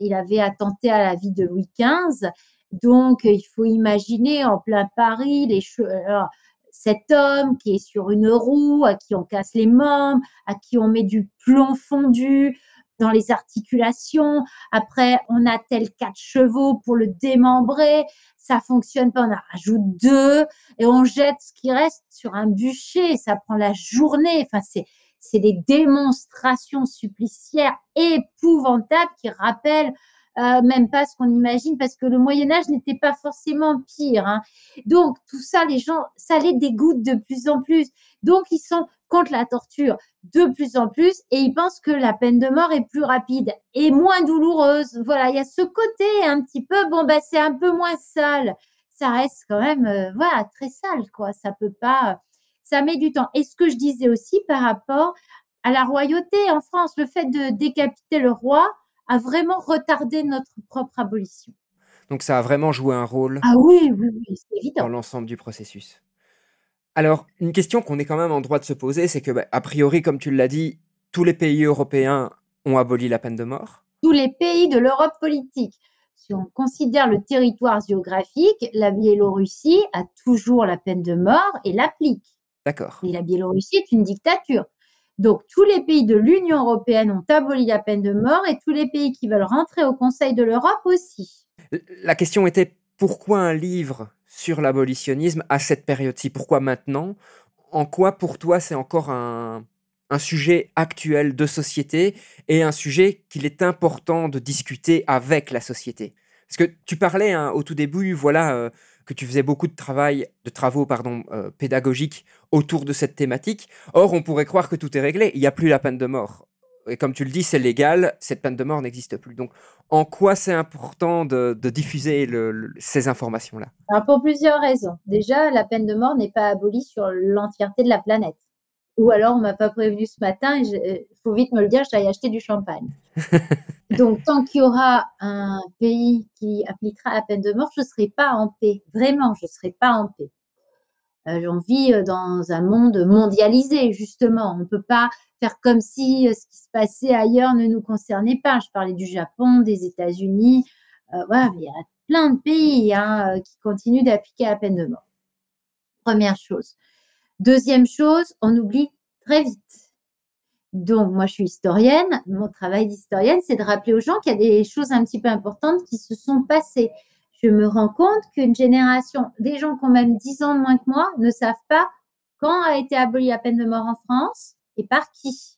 Il avait attenté à la vie de Louis XV. Donc, il faut imaginer en plein Paris les che- alors, cet homme qui est sur une roue, à qui on casse les membres, à qui on met du plomb fondu dans les articulations. Après, on a tel quatre chevaux pour le démembrer. Ça fonctionne pas, on en rajoute deux et on jette ce qui reste sur un bûcher. Ça prend la journée. Enfin, c'est c'est des démonstrations suppliciaires épouvantables qui rappellent euh, même pas ce qu'on imagine parce que le Moyen Âge n'était pas forcément pire. hein. Donc tout ça, les gens, ça les dégoûte de plus en plus. Donc ils sont contre la torture de plus en plus et ils pensent que la peine de mort est plus rapide et moins douloureuse. Voilà, il y a ce côté un petit peu, bon bah c'est un peu moins sale. Ça reste quand même, euh, voilà, très sale quoi. Ça peut pas, ça met du temps. Et ce que je disais aussi par rapport à la royauté en France, le fait de décapiter le roi a vraiment retardé notre propre abolition. Donc ça a vraiment joué un rôle Ah oui, oui, oui, c'est dans évident. l'ensemble du processus. Alors, une question qu'on est quand même en droit de se poser, c'est que, bah, a priori, comme tu l'as dit, tous les pays européens ont aboli la peine de mort. Tous les pays de l'Europe politique. Si on considère le territoire géographique, la Biélorussie a toujours la peine de mort et l'applique. D'accord. Et la Biélorussie est une dictature. Donc, tous les pays de l'Union européenne ont aboli la peine de mort et tous les pays qui veulent rentrer au Conseil de l'Europe aussi. La question était pourquoi un livre sur l'abolitionnisme à cette période-ci? Pourquoi maintenant? En quoi pour toi c'est encore un sujet actuel de société et un sujet qu'il est important de discuter avec la société? Parce que tu parlais hein, au tout début, voilà, euh, que tu faisais beaucoup de travail, de travaux euh, pédagogiques autour de cette thématique. Or, on pourrait croire que tout est réglé. Il n'y a plus la peine de mort. Et comme tu le dis, c'est légal, cette peine de mort n'existe plus. Donc, en quoi c'est important de, diffuser ces informations-là? Alors, pour plusieurs raisons. Déjà, la peine de mort n'est pas abolie sur l'entièreté de la planète. Ou alors, on m'a pas prévenu ce matin, il faut vite me le dire, j'aille acheter du champagne. (laughs) Donc, tant qu'il y aura un pays qui appliquera la peine de mort, je ne serai pas en paix. Vraiment, je ne serai pas en paix. Euh, on vit dans un monde mondialisé, justement. On ne peut pas faire comme si ce qui se passait ailleurs ne nous concernait pas. Je parlais du Japon, des États-Unis. voilà, il y a plein de pays hein, qui continuent d'appliquer la peine de mort. Première chose. Deuxième chose, on oublie très vite. Donc, moi, je suis historienne. Mon travail d'historienne, c'est de rappeler aux gens qu'il y a des choses un petit peu importantes qui se sont passées. Je me rends compte qu'une génération, des gens qui ont même 10 ans de moins que moi, ne savent pas quand a été abolie la peine de mort en France et par qui.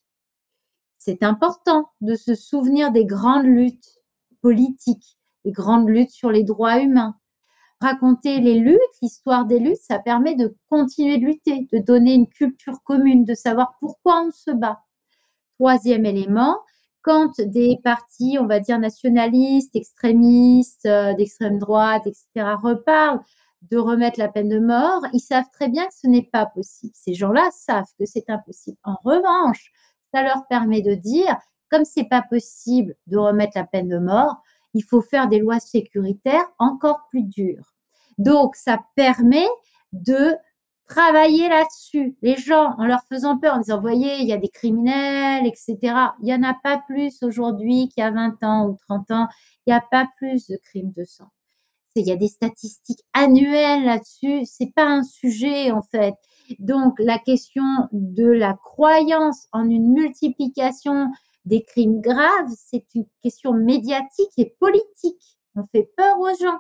C'est important de se souvenir des grandes luttes politiques, des grandes luttes sur les droits humains. Raconter les luttes, l'histoire des luttes, ça permet de continuer de lutter, de donner une culture commune, de savoir pourquoi on se bat. Troisième élément, quand des partis, on va dire nationalistes, extrémistes, euh, d'extrême droite, etc., reparlent de remettre la peine de mort, ils savent très bien que ce n'est pas possible. Ces gens-là savent que c'est impossible. En revanche, ça leur permet de dire, comme c'est pas possible de remettre la peine de mort, il faut faire des lois sécuritaires encore plus dures. Donc, ça permet de travailler là-dessus. Les gens, en leur faisant peur, en disant, voyez, il y a des criminels, etc. Il n'y en a pas plus aujourd'hui qu'il y a 20 ans ou 30 ans. Il n'y a pas plus de crimes de sang. Il y a des statistiques annuelles là-dessus. C'est pas un sujet, en fait. Donc, la question de la croyance en une multiplication des crimes graves, c'est une question médiatique et politique. On fait peur aux gens.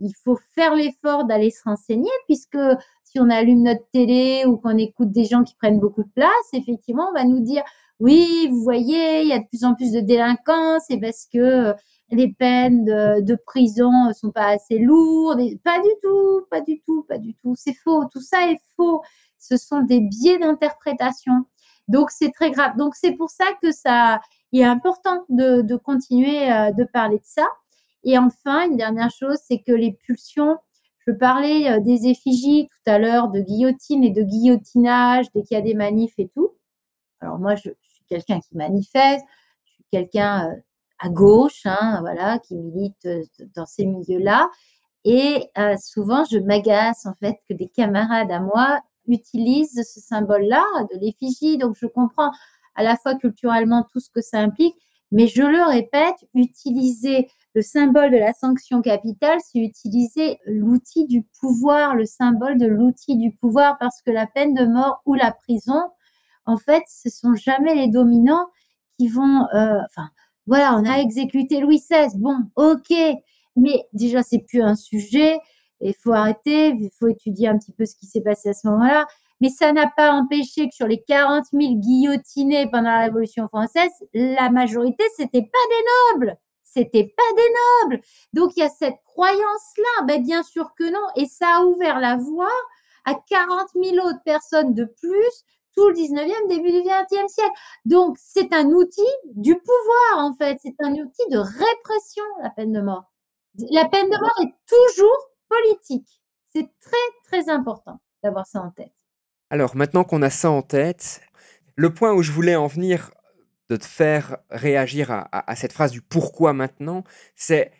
Il faut faire l'effort d'aller se renseigner puisque si on allume notre télé ou qu'on écoute des gens qui prennent beaucoup de place, effectivement, on va nous dire oui, vous voyez, il y a de plus en plus de délinquants, c'est parce que les peines de, de prison sont pas assez lourdes. pas du tout, pas du tout, pas du tout. C'est faux. Tout ça est faux. Ce sont des biais d'interprétation. Donc c'est très grave. Donc c'est pour ça que ça, est important de, continuer euh, de parler de ça. Et enfin, une dernière chose, c'est que les pulsions je parlais euh, des effigies tout à l'heure, de guillotine et de guillotinage dès qu'il y a des manifs et tout. Alors moi, je, suis quelqu'un qui manifeste, je suis quelqu'un euh, à gauche, hein, voilà, qui milite dans ces milieux-là. Et souvent, je m'agace en fait que des camarades à moi utilisent ce symbole-là de l'effigie. Donc, je comprends à la fois culturellement tout ce que ça implique, mais je le répète, utiliser le symbole de la sanction capitale, c'est utiliser l'outil du pouvoir, le symbole de l'outil du pouvoir, parce que la peine de mort ou la prison, en fait, ce sont jamais les dominants qui vont. Euh, enfin, voilà, on a exécuté Louis XVI. Bon, ok, mais déjà c'est plus un sujet. Il faut arrêter, il faut étudier un petit peu ce qui s'est passé à ce moment-là. Mais ça n'a pas empêché que sur les 40 000 guillotinés pendant la Révolution française, la majorité, c'était pas des nobles c'était pas des nobles. Donc il y a cette croyance-là. Ben, bien sûr que non. Et ça a ouvert la voie à 40 000 autres personnes de plus tout le 19e, début du 20e siècle. Donc c'est un outil du pouvoir en fait. C'est un outil de répression, la peine de mort. La peine de mort est toujours politique. C'est très très important d'avoir ça en tête. Alors maintenant qu'on a ça en tête, le point où je voulais en venir de te faire réagir à, cette phrase du pourquoi maintenant, c'est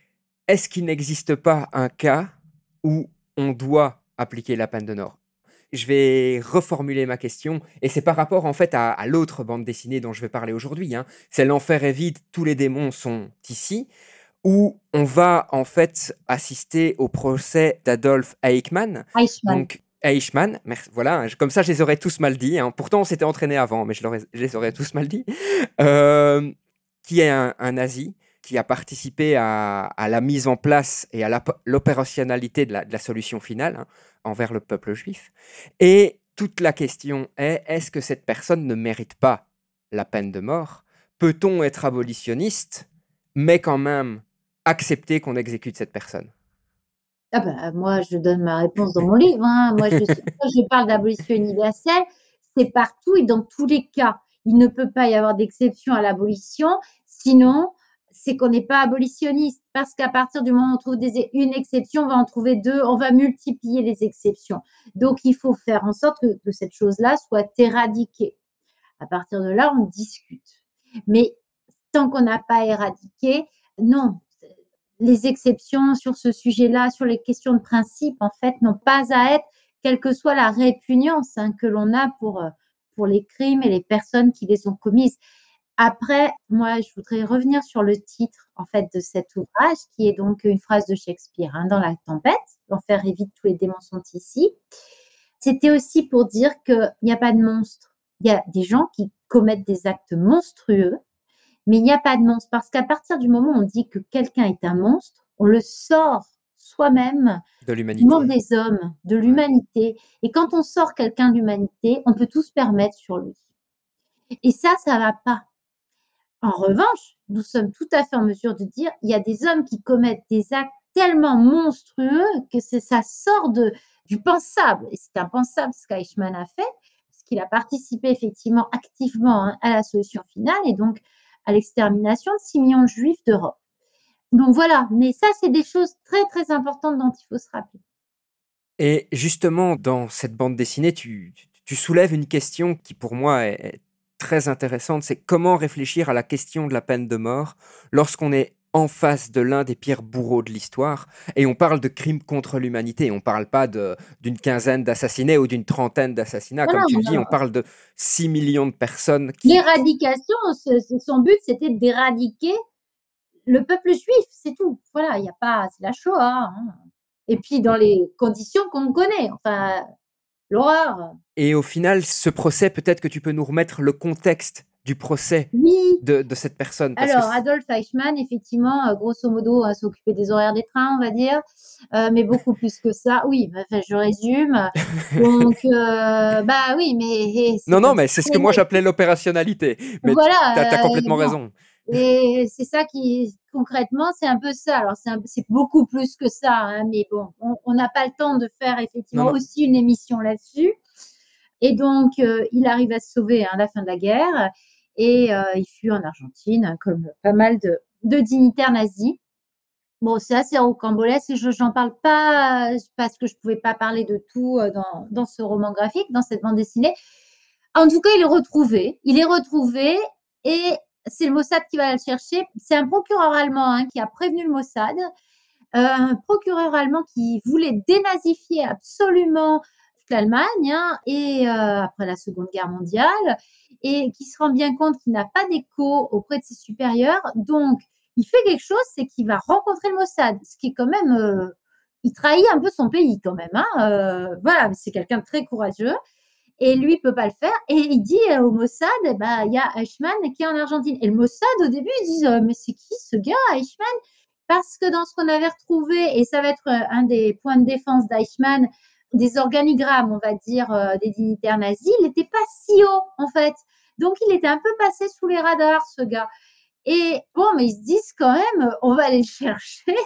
est-ce qu'il n'existe pas un cas où on doit appliquer la peine de mort? Je vais reformuler ma question, et c'est par rapport en fait à, l'autre bande dessinée dont je vais parler aujourd'hui. Hein. C'est L'enfer est vide, tous les démons sont ici, où on va en fait assister au procès d'Adolf Eichmann. Eichmann. Eichmann, voilà, comme ça je les aurais tous mal dit. Hein. Pourtant on s'était entraîné avant, mais je, les aurais tous mal dit. Euh, qui est un, nazi, qui a participé à, la mise en place et à l'opérationnalité de, la, solution finale hein, envers le peuple juif. Et toute la question est, est-ce que cette personne ne mérite pas la peine de mort? Peut-on être abolitionniste, mais quand même accepter qu'on exécute cette personne ah bah, moi, je donne ma réponse dans mon livre. Hein. Moi, je, je parle d'abolition universelle, c'est partout et dans tous les cas. Il ne peut pas y avoir d'exception à l'abolition, sinon, c'est qu'on n'est pas abolitionniste. Parce qu'à partir du moment où on trouve une exception, on va en trouver deux, on va multiplier les exceptions. Donc, il faut faire en sorte que, que cette chose-là soit éradiquée. À partir de là, on discute. Mais tant qu'on n'a pas éradiqué, non, les exceptions sur ce sujet-là, sur les questions de principe, en fait, n'ont pas à être quelle que soit la répugnance hein, que l'on a pour, euh, pour les crimes et les personnes qui les ont commises. Après, moi, je voudrais revenir sur le titre en fait de cet ouvrage, qui est donc une phrase de Shakespeare hein, dans La Tempête. L'enfer évite tous les démons sont ici. C'était aussi pour dire qu'il n'y a pas de monstre. Il y a des gens qui commettent des actes monstrueux, mais il n'y a pas de monstre parce qu'à partir du moment où on dit que quelqu'un est un monstre, on le sort soi-même de l'humanité. monde des hommes, de l'humanité. Et quand on sort quelqu'un de l'humanité, on peut tout se permettre sur lui. Et ça, ça va pas. En revanche, nous sommes tout à fait en mesure de dire il y a des hommes qui commettent des actes tellement monstrueux que ça sort de, du pensable. Et c'est impensable ce qu'Eichmann a fait, parce qu'il a participé effectivement activement hein, à la solution finale et donc à l'extermination de 6 millions de juifs d'Europe. Donc voilà, mais ça, c'est des choses très très importantes dont il faut se rappeler. Et justement, dans cette bande dessinée, tu, tu- soulèves une question qui pour moi est très intéressante, c'est comment réfléchir à la question de la peine de mort lorsqu'on est en face de l'un des pires bourreaux de l'histoire. Et on parle de crimes contre l'humanité, on ne parle pas d'une quinzaine d'assassinats ou d'une trentaine d'assassinats. Comme tu dis, on parle de 6 millions de personnes qui... L'éradication, son but, c'était d'éradiquer le peuple juif, c'est tout. Voilà, il n'y a pas, c'est la Shoah. hein. Et puis dans les conditions qu'on connaît, enfin, l'horreur. Et au final, ce procès, peut-être que tu peux nous remettre le contexte du procès Oui. de, de cette personne. parce que Alors, c'est- Adolf Eichmann, effectivement, euh, grosso modo, a s'occupé des horaires des trains, on va dire, Euh, mais beaucoup (laughs) plus que ça. Oui, bah, enfin, je résume. (laughs) Donc, euh, bah oui, mais c'est Non, non, comme mais c'est ce que moi j'appelais l'opérationnalité. Mais Voilà, tu as, complètement raison. Et c'est ça qui, concrètement, c'est un peu ça. Alors, c'est beaucoup plus que ça, hein, mais bon, on n'a pas le temps de faire effectivement Non, non. aussi une émission là-dessus. Et donc, euh, il arrive à se sauver hein, à la fin de la guerre et euh, il fuit en Argentine, comme pas mal de, dignitaires nazis. Bon, c'est assez rocambolesque et je n'en parle pas parce que je ne pouvais pas parler de tout euh, dans, ce roman graphique, dans cette bande dessinée. En tout cas, il est retrouvé. Il est retrouvé et c'est le Mossad qui va le chercher. C'est un procureur allemand hein, qui a prévenu le Mossad. Euh, un procureur allemand qui voulait dénazifier absolument l'Allemagne hein, et après la Seconde Guerre mondiale et qui se rend bien compte qu'il n'a pas d'écho auprès de ses supérieurs. Donc, il fait quelque chose, c'est qu'il va rencontrer le Mossad, ce qui est quand même, euh, il trahit un peu son pays quand même. Hein, euh, voilà, c'est quelqu'un de très courageux. Et lui, il peut pas le faire. Et il dit euh, au Mossad, eh ben, il y a Eichmann qui est en Argentine. Et le Mossad, au début, ils disent, euh, mais c'est qui ce gars, Eichmann? Parce que dans ce qu'on avait retrouvé, et ça va être un des points de défense d'Eichmann, des organigrammes, on va dire, des dignitaires nazis, il n'était pas si haut, en fait. Donc, il était un peu passé sous les radars, ce gars. Et bon, mais ils se disent quand même, on va aller le chercher.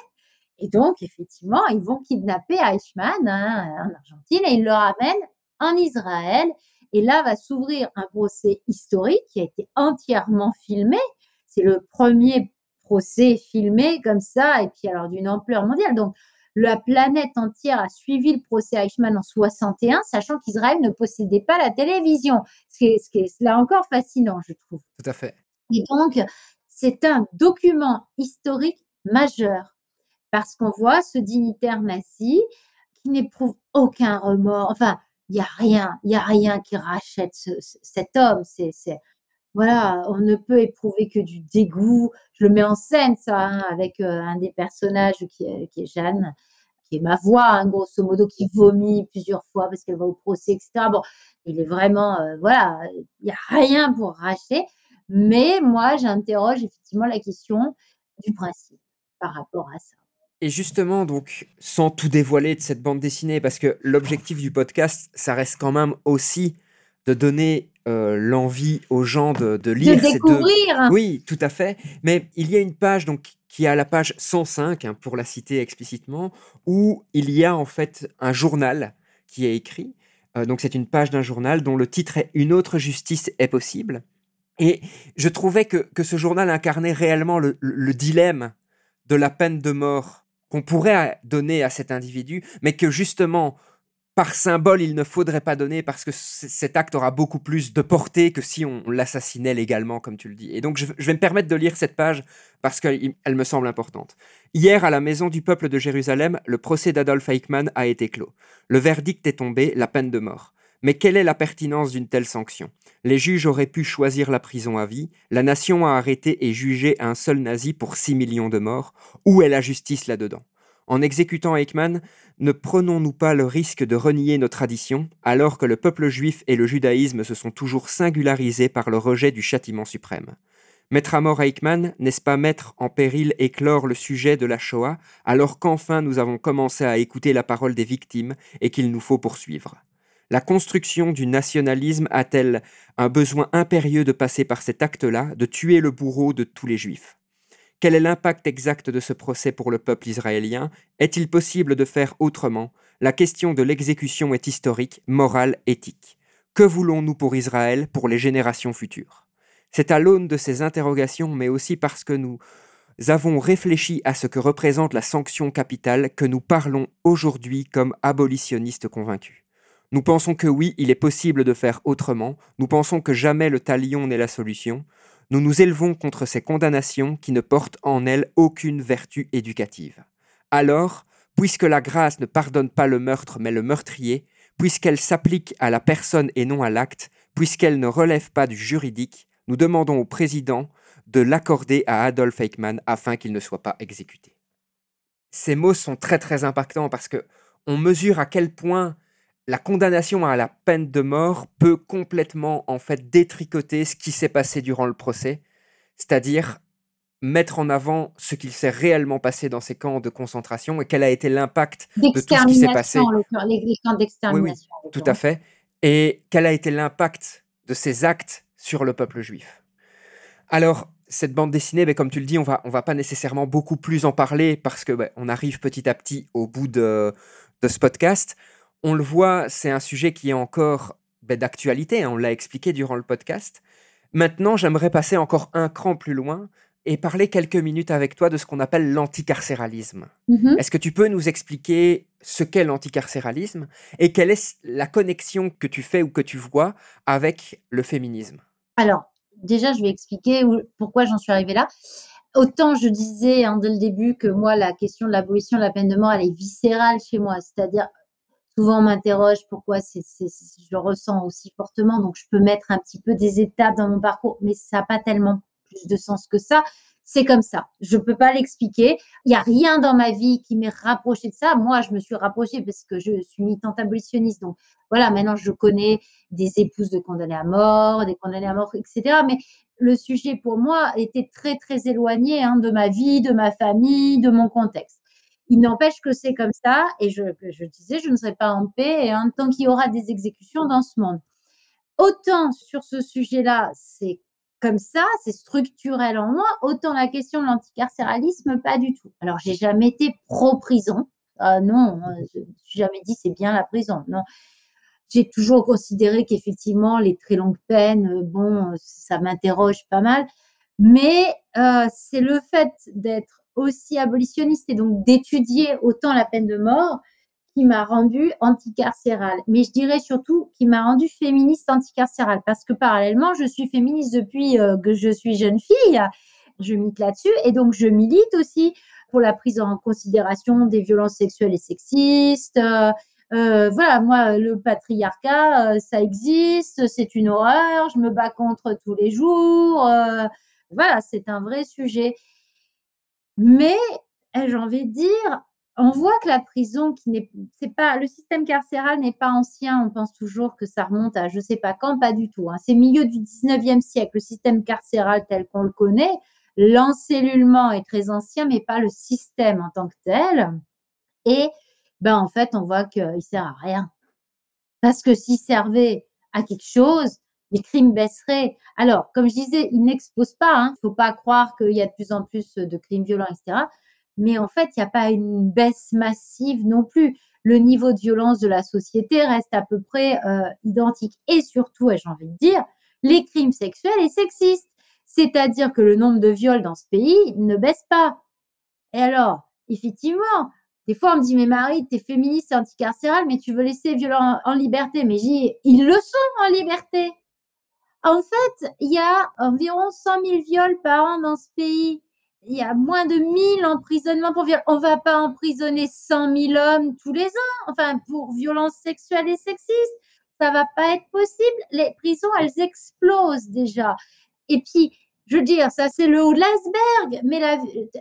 Et donc, effectivement, ils vont kidnapper Eichmann hein, en Argentine et ils le ramènent en Israël. Et là va s'ouvrir un procès historique qui a été entièrement filmé. C'est le premier procès filmé comme ça, et puis alors d'une ampleur mondiale. Donc, la planète entière a suivi le procès Eichmann en 61, sachant qu'Israël ne possédait pas la télévision. Ce qui est, ce qui est là encore fascinant, je trouve. Tout à fait. Et donc, c'est un document historique majeur parce qu'on voit ce dignitaire nazi qui n'éprouve aucun remords. Enfin, il n'y a rien, il n'y a rien qui rachète ce- ce- cet homme. C'est, c'est- voilà, on ne peut éprouver que du dégoût. Je le mets en scène, ça, hein, avec euh, un des personnages qui est, qui est Jeanne, qui est ma voix, hein, grosso modo, qui vomit plusieurs fois parce qu'elle va au procès, etc. Bon, il est vraiment, euh, voilà, il n'y a rien pour racheter. Mais moi, j'interroge effectivement la question du principe par rapport à ça. Et justement, donc, sans tout dévoiler de cette bande dessinée, parce que l'objectif du podcast, ça reste quand même aussi de donner euh, l'envie aux gens de, de De lire deux. découvrir. Oui, tout à fait. Mais il y a une page donc qui est à la page 105, hein, pour la citer explicitement, où il y a en fait un journal qui est écrit. Euh, donc c'est une page d'un journal dont le titre est Une autre justice est possible. Et je trouvais que, que ce journal incarnait réellement le, le- le dilemme de la peine de mort qu'on pourrait donner à cet individu, mais que justement, par symbole, il ne faudrait pas donner parce que cet acte aura beaucoup plus de portée que si on, l'assassinait légalement, comme tu le dis. Et donc, je, vais me permettre de lire cette page parce qu'elle me semble importante. Hier, à la Maison du Peuple de Jérusalem, le procès d'Adolf Eichmann a été clos. Le verdict est tombé, la peine de mort. Mais quelle est la pertinence d'une telle sanction? Les juges auraient pu choisir la prison à vie, la nation a arrêté et jugé un seul nazi pour 6 millions de morts. Où est la justice là-dedans? En exécutant Eichmann, ne prenons-nous pas le risque de renier nos traditions, alors que le peuple juif et le judaïsme se sont toujours singularisés par le rejet du châtiment suprême. Mettre à mort Eichmann, n'est-ce pas mettre en péril et clore le sujet de la Shoah, alors qu'enfin nous avons commencé à écouter la parole des victimes et qu'il nous faut poursuivre? La construction du nationalisme a-t-elle un besoin impérieux de passer par cet acte-là, de tuer le bourreau de tous les juifs? Quel est l'impact exact de ce procès pour le peuple israélien? Est-il possible de faire autrement? La question de l'exécution est historique, morale, éthique. Que voulons-nous pour Israël, pour les générations futures? C'est à l'aune de ces interrogations, mais aussi parce que nous avons réfléchi à ce que représente la sanction capitale que nous parlons aujourd'hui comme abolitionnistes convaincus. Nous pensons que oui, il est possible de faire autrement, nous pensons que jamais le talion n'est la solution, nous nous élevons contre ces condamnations qui ne portent en elles aucune vertu éducative. Alors, puisque la grâce ne pardonne pas le meurtre mais le meurtrier, puisqu'elle s'applique à la personne et non à l'acte, puisqu'elle ne relève pas du juridique, nous demandons au président de l'accorder à Adolf Eichmann afin qu'il ne soit pas exécuté. Ces mots sont très très impactants parce que on mesure à quel point la condamnation à la peine de mort peut complètement en fait détricoter ce qui s'est passé durant le procès, c'est-à-dire mettre en avant ce qu'il s'est réellement passé dans ces camps de concentration et quel a été l'impact de tout ce qui s'est passé. Les, camps d'extermination. Oui, tout à fait. Et quel a été l'impact de ces actes sur le peuple juif. Alors, cette bande dessinée, ben, comme tu le dis, on va, on va pas nécessairement beaucoup plus en parler parce que ben, on arrive petit à petit au bout de, de ce podcast on le voit, c'est un sujet qui est encore ben, d'actualité, hein, on l'a expliqué durant le podcast. Maintenant, j'aimerais passer encore un cran plus loin et parler quelques minutes avec toi de ce qu'on appelle l'anticarcéralisme. Mmh Est-ce que tu peux nous expliquer ce qu'est l'anticarcéralisme et quelle est la connexion que tu fais ou que tu vois avec le féminisme? Alors, déjà, je vais expliquer pourquoi j'en suis arrivée là. Autant je disais hein, dès le début que moi, la question de l'abolition de la peine de mort, elle est viscérale chez moi. C'est-à-dire, souvent m'interroge pourquoi c'est, je le ressens aussi fortement. Donc, je peux mettre un petit peu des étapes dans mon parcours, mais ça n'a pas tellement plus de sens que ça. C'est comme ça. Je ne peux pas l'expliquer. Il n'y a rien dans ma vie qui m'ait rapproché de ça. Moi, je me suis rapprochée parce que je suis militante abolitionniste. Donc, voilà, maintenant, je connais des épouses de condamnés à mort, des condamnés à mort, etc. Mais le sujet, pour moi, était très, très éloigné hein, de ma vie, de ma famille, de mon contexte. Il n'empêche que c'est comme ça, et je, disais, je ne serai pas en paix tant qu'il y aura des exécutions dans ce monde. Autant sur ce sujet-là, c'est comme ça, c'est structurel en moi, autant la question de l'anticarcéralisme, pas du tout. Alors, j'ai jamais été pro-prison. Ah non, je n'ai jamais dit c'est bien la prison. Non. J'ai toujours considéré qu'effectivement, les très longues peines, bon, ça m'interroge pas mal. Mais euh, c'est le fait d'être aussi abolitionniste et donc d'étudier autant la peine de mort qui m'a rendue anticarcérale. Mais je dirais surtout qui m'a rendue féministe anticarcérale parce que parallèlement, je suis féministe depuis euh, que je suis jeune fille. Je milite là-dessus et donc je milite aussi pour la prise en considération des violences sexuelles et sexistes. Euh, euh, voilà, moi, le patriarcat, ça existe, c'est une horreur, je me bats contre tous les jours. voilà, c'est un vrai sujet. Mais eh, j'ai envie de dire, on voit que la prison, qui n'est, c'est pas, le système carcéral n'est pas ancien. On pense toujours que ça remonte à je sais pas quand, pas du tout. Hein. C'est milieu du 19e siècle, le système carcéral tel qu'on le connaît. L'encellulement est très ancien, mais pas le système en tant que tel. Et ben en fait, on voit qu'il sert à rien. Parce que s'il servait à quelque chose, les crimes baisseraient. Alors, comme je disais, ils n'exposent pas. Il hein. ne faut pas croire qu'il y a de plus en plus de crimes violents, etc. Mais en fait, il n'y a pas une baisse massive non plus. Le niveau de violence de la société reste à peu près euh, identique. Et surtout, j'ai envie de dire, les crimes sexuels et sexistes. C'est-à-dire que le nombre de viols dans ce pays ne baisse pas. Et alors, effectivement, des fois, on me dit, mais Marie, t'es féministe anticarcérale, mais tu veux laisser les violents en, liberté. Mais ils le sont en liberté. En fait, il y a environ 100 000 viols par an dans ce pays. Il y a moins de 1000 emprisonnements pour viol. On va pas emprisonner 100 000 hommes tous les ans, enfin, pour violences sexuelles et sexistes. Ça va pas être possible. Les prisons, elles explosent déjà. Et puis, je veux dire, ça c'est le haut de l'iceberg, mais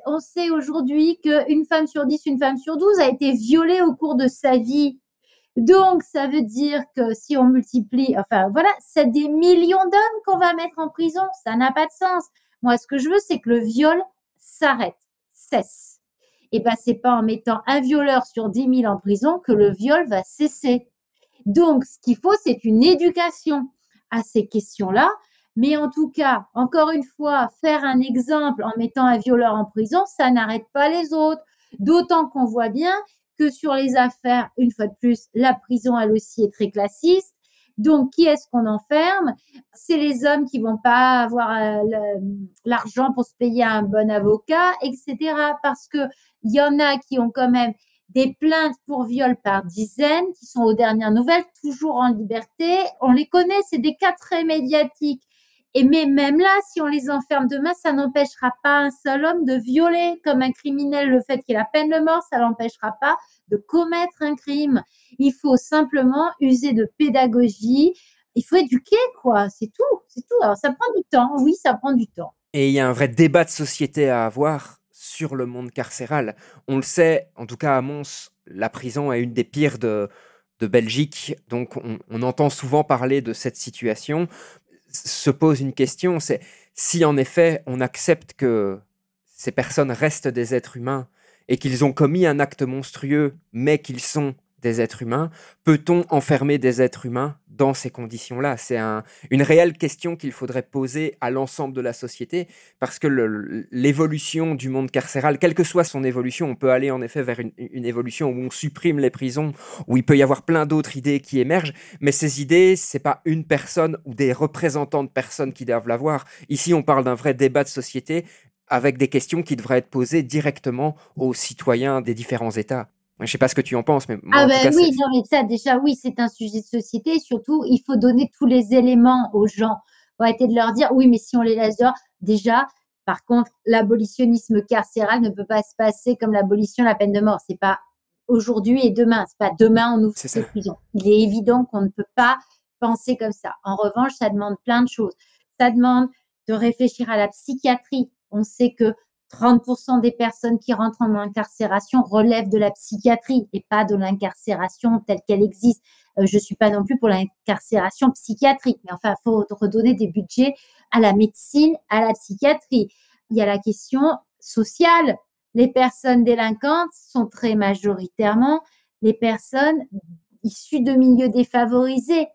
on sait aujourd'hui qu'une femme sur 10, une femme sur 12 a été violée au cours de sa vie. Donc, ça veut dire que si on multiplie, enfin voilà, c'est des millions d'hommes qu'on va mettre en prison. Ça n'a pas de sens. Moi, ce que je veux, c'est que le viol s'arrête, cesse. Et ben, c'est pas en mettant un violeur sur 10 000 en prison que le viol va cesser. Donc, ce qu'il faut, c'est une éducation à ces questions-là mais en tout cas, encore une fois, faire un exemple en mettant un violeur en prison, ça n'arrête pas les autres. D'autant qu'on voit bien que sur les affaires, une fois de plus, la prison, elle aussi, est très classiste. Donc, qui est-ce qu'on enferme? C'est les hommes qui vont pas avoir euh, l'argent pour se payer un bon avocat, etc. Parce que il y en a qui ont quand même des plaintes pour viol par dizaines, qui sont aux dernières nouvelles, toujours en liberté. On les connaît, c'est des cas très médiatiques. Et mais même là, si on les enferme demain, ça n'empêchera pas un seul homme de violer comme un criminel. Le fait qu'il la peine de mort, ça l'empêchera pas de commettre un crime. Il faut simplement user de pédagogie. Il faut éduquer, quoi. C'est tout. C'est tout. Alors, ça prend du temps. Oui, ça prend du temps. Et il y a un vrai débat de société à avoir sur le monde carcéral. On le sait, en tout cas à Mons, la prison est une des pires de, de Belgique. Donc on, on, entend souvent parler de cette situation se pose une question, c'est si en effet on accepte que ces personnes restent des êtres humains et qu'ils ont commis un acte monstrueux, mais qu'ils sont des êtres humains, peut-on enfermer des êtres humains dans ces conditions-là? C'est une réelle question qu'il faudrait poser à l'ensemble de la société, parce que l'évolution du monde carcéral, quelle que soit son évolution, on peut aller en effet vers une, évolution où on supprime les prisons, où il peut y avoir plein d'autres idées qui émergent, mais ces idées, c'est pas une personne ou des représentants de personnes qui doivent l'avoir. Ici, on parle d'un vrai débat de société avec des questions qui devraient être posées directement aux citoyens des différents États. Je ne sais pas ce que tu en penses, mais ah ben oui, non, mais ça déjà oui, c'est un sujet de société. Surtout, il faut donner tous les éléments aux gens. Faut arrêter de leur dire oui, mais si on les laisse dehors, déjà. Par contre, l'abolitionnisme carcéral ne peut pas se passer comme l'abolition de la peine de mort. C'est pas aujourd'hui et demain. C'est pas demain on ouvre les prisons. Il est évident qu'on ne peut pas penser comme ça. En revanche, ça demande plein de choses. Ça demande de réfléchir à la psychiatrie. On sait que 30% des personnes qui rentrent en incarcération relèvent de la psychiatrie et pas de l'incarcération telle qu'elle existe. Euh, je suis pas non plus pour l'incarcération psychiatrique, mais enfin, il faut redonner des budgets à la médecine, à la psychiatrie. Il y a la question sociale. Les personnes délinquantes sont très majoritairement les personnes issues de milieux défavorisés.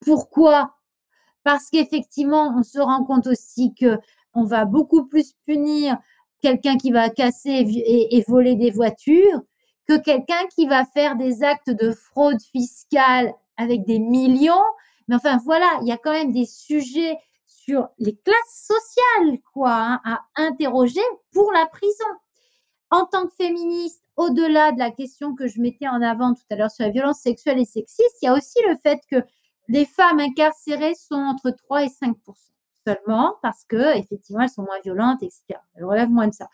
Pourquoi? Parce qu'effectivement, on se rend compte aussi que on va beaucoup plus punir quelqu'un qui va casser et, voler des voitures que quelqu'un qui va faire des actes de fraude fiscale avec des millions. Mais enfin, voilà, il y a quand même des sujets sur les classes sociales, quoi, hein, à interroger pour la prison. En tant que féministe, au-delà de la question que je mettais en avant tout à l'heure sur la violence sexuelle et sexiste, il y a aussi le fait que les femmes incarcérées sont entre 3 et 5 seulement parce que effectivement elles sont moins violentes, etc. Elles relèvent moins de ça.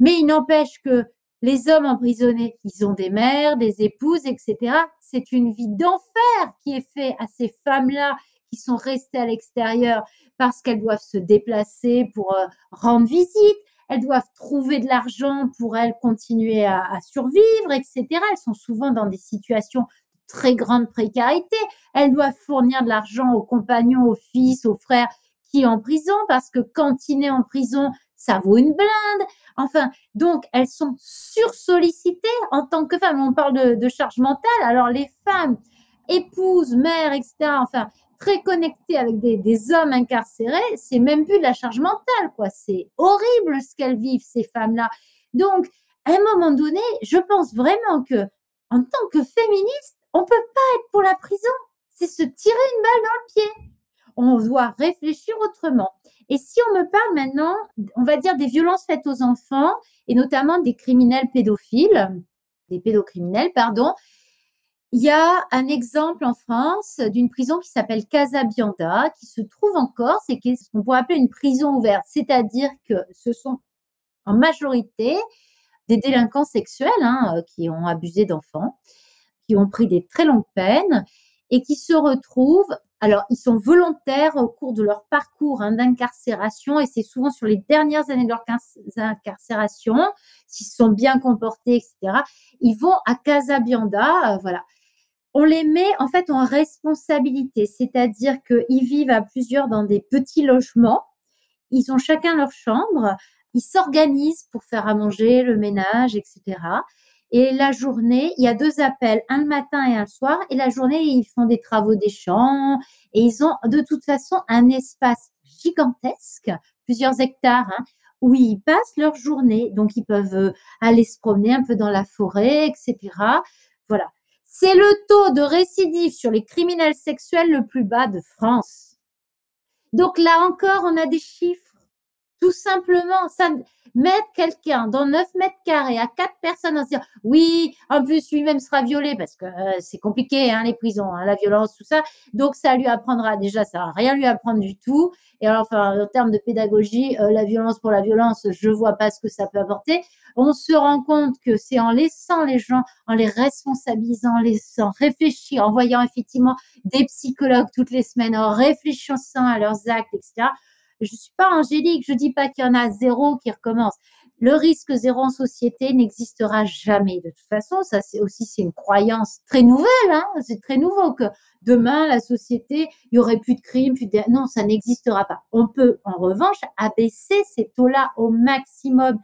Mais il n'empêche que les hommes emprisonnés, ils ont des mères, des épouses, etc. C'est une vie d'enfer qui est faite à ces femmes-là qui sont restées à l'extérieur parce qu'elles doivent se déplacer pour euh, rendre visite, elles doivent trouver de l'argent pour elles continuer à, à, survivre, etc. Elles sont souvent dans des situations de très grande précarité. Elles doivent fournir de l'argent aux compagnons, aux fils, aux frères qui est en prison parce que cantiner en prison, ça vaut une blinde. Enfin, donc elles sont sursollicitées en tant que femmes. On parle de, charge mentale. Alors les femmes, épouses, mères, etc. Enfin, très connectées avec des, hommes incarcérés, c'est même plus de la charge mentale, quoi. C'est horrible ce qu'elles vivent ces femmes-là. Donc, à un moment donné, je pense vraiment que en tant que féministe, on peut pas être pour la prison. C'est se tirer une balle dans le pied on doit réfléchir autrement. Et si on me parle maintenant, on va dire des violences faites aux enfants et notamment des criminels pédophiles, des pédocriminels, pardon. Il y a un exemple en France d'une prison qui s'appelle Casabianda, qui se trouve encore, c'est ce qu'on pourrait appeler une prison ouverte, c'est-à-dire que ce sont en majorité des délinquants sexuels hein, qui ont abusé d'enfants, qui ont pris des très longues peines et qui se retrouvent, alors ils sont volontaires au cours de leur parcours hein, d'incarcération et c'est souvent sur les dernières années de leur incarcération, s'ils sont bien comportés, etc. Ils vont à Casabianda, euh, voilà. On les met en fait en responsabilité, c'est-à-dire qu'ils vivent à plusieurs dans des petits logements. Ils ont chacun leur chambre. Ils s'organisent pour faire à manger, le ménage, etc. Et la journée, il y a deux appels, un le matin et un le soir. Et la journée, ils font des travaux des champs. Et ils ont de toute façon un espace gigantesque, plusieurs hectares, hein, où ils passent leur journée. Donc, ils peuvent euh, aller se promener un peu dans la forêt, etc. Voilà. C'est le taux de récidive sur les criminels sexuels le plus bas de France. Donc là encore, on a des chiffres tout simplement, ça, mettre quelqu'un dans 9 mètres carrés à quatre personnes en se dire oui, en plus lui-même sera violé parce que euh, c'est compliqué, hein, les prisons, hein, la violence, tout ça. Donc ça lui apprendra déjà, ça va rien lui apprendre du tout. Et alors, enfin, en termes de pédagogie, euh, la violence pour la violence, je vois pas ce que ça peut apporter. On se rend compte que c'est en laissant les gens, en les responsabilisant, en laissant réfléchir, en voyant effectivement des psychologues toutes les semaines, en réfléchissant à leurs actes, etc je suis pas angélique, je dis pas qu'il y en a zéro qui recommence. Le risque zéro en société n'existera jamais. De toute façon, ça c'est aussi c'est une croyance très nouvelle. Hein c'est très nouveau que demain la société, il y aurait plus de crimes, plus de... non, ça n'existera pas. On peut en revanche abaisser ces taux-là au maximum,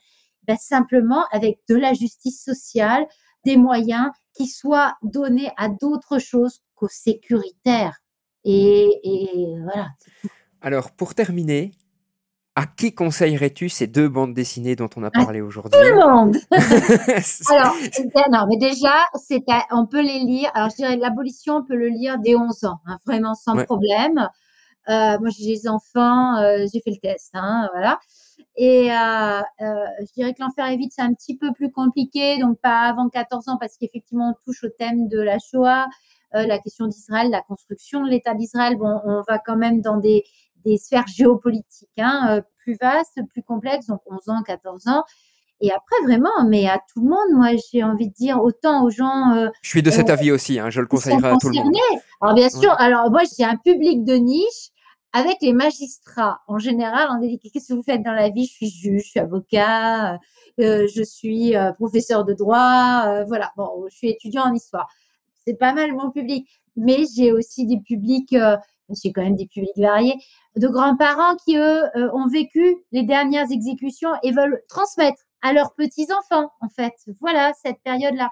ben, simplement avec de la justice sociale, des moyens qui soient donnés à d'autres choses qu'aux sécuritaires. Et voilà. Alors, pour terminer, à qui conseillerais-tu ces deux bandes dessinées dont on a parlé aujourd'hui? Tout le monde (laughs) Alors, non, mais déjà, c'est on peut les lire. Alors, je dirais l'abolition, on peut le lire dès 11 ans, hein, vraiment sans problème. Euh, moi, j'ai des enfants, euh, j'ai fait le test, hein, voilà. Et euh, je dirais que l'enfer est vite, c'est un petit peu plus compliqué, donc pas avant 14 ans, parce qu'effectivement, on touche au thème de la Shoah, la question d'Israël, la construction de l'État d'Israël. Bon, on va quand même dans des, des sphères géopolitiques hein, euh, plus vastes, plus complexes, donc 11 ans, 14 ans. Et après, vraiment, mais à tout le monde, moi, j'ai envie de dire autant aux gens. Euh, je suis de cet euh, avis aussi, hein, je le conseillerais à tout le monde. Alors, bien sûr, alors moi, j'ai un public de niche avec les magistrats. En général, on dit qu'est-ce que vous faites dans la vie? Je suis juge, je suis avocat, je suis professeur de droit, voilà. Bon, je suis étudiant en histoire. C'est pas mal mon public. Mais j'ai aussi des publics j'ai quand même des publics variés, de grands-parents qui, eux, euh, ont vécu les dernières exécutions et veulent transmettre à leurs petits-enfants, en fait. Voilà, cette période-là.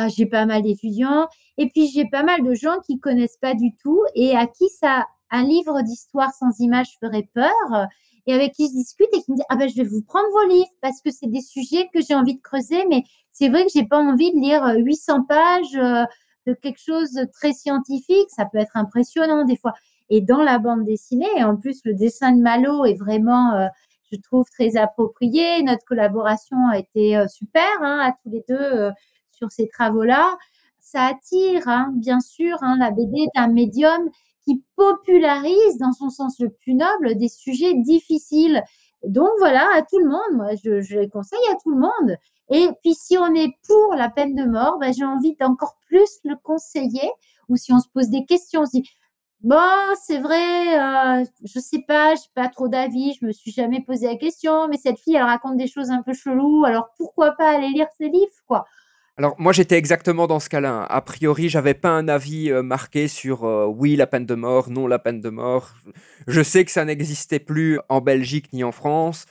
Ah, j'ai pas mal d'étudiants et puis j'ai pas mal de gens qui connaissent pas du tout et à qui ça, un livre d'histoire sans images ferait peur et avec qui je discute et qui me dit ah ben je vais vous prendre vos livres parce que c'est des sujets que j'ai envie de creuser mais c'est vrai que j'ai pas envie de lire 800 pages euh, quelque chose de très scientifique. Ça peut être impressionnant des fois. Et dans la bande dessinée, en plus, le dessin de Malo est vraiment, euh, je trouve, très approprié. Notre collaboration a été euh, super hein, à tous les deux euh, sur ces travaux-là. Ça attire, hein, bien sûr. Hein, la BD est un médium qui popularise, dans son sens le plus noble, des sujets difficiles. Donc voilà, à tout le monde, moi je, je les conseille à tout le monde. Et puis, si on est pour la peine de mort, ben, j'ai envie d'encore plus le conseiller. Ou si on se pose des questions, on se dit, bon, c'est vrai, euh, je sais pas, j'ai pas trop d'avis, je me suis jamais posé la question, mais cette fille, elle raconte des choses un peu cheloues, alors pourquoi pas aller lire ses livres, quoi? Alors moi j'étais exactement dans ce cas-là. A priori j'avais pas un avis euh, marqué sur euh, oui la peine de mort, non la peine de mort. Je sais que ça n'existait plus en Belgique ni en France.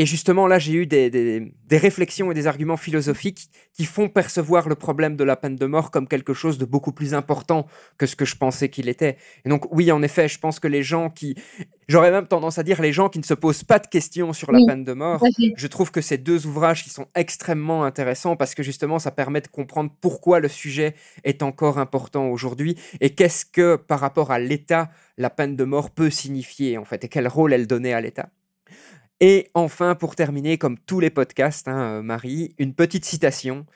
Et justement, là, j'ai eu des, réflexions et des arguments philosophiques qui font percevoir le problème de la peine de mort comme quelque chose de beaucoup plus important que ce que je pensais qu'il était. Et donc, oui, en effet, je pense que les gens qui... J'aurais même tendance à dire les gens qui ne se posent pas de questions sur la peine de mort, je trouve que ces deux ouvrages qui sont extrêmement intéressants parce que justement, ça permet de comprendre pourquoi le sujet est encore important aujourd'hui et qu'est-ce que, par rapport à l'État, la peine de mort peut signifier, en fait, et quel rôle elle donnait à l'État. Et enfin, pour terminer, comme tous les podcasts, hein, euh, Marie, une petite citation.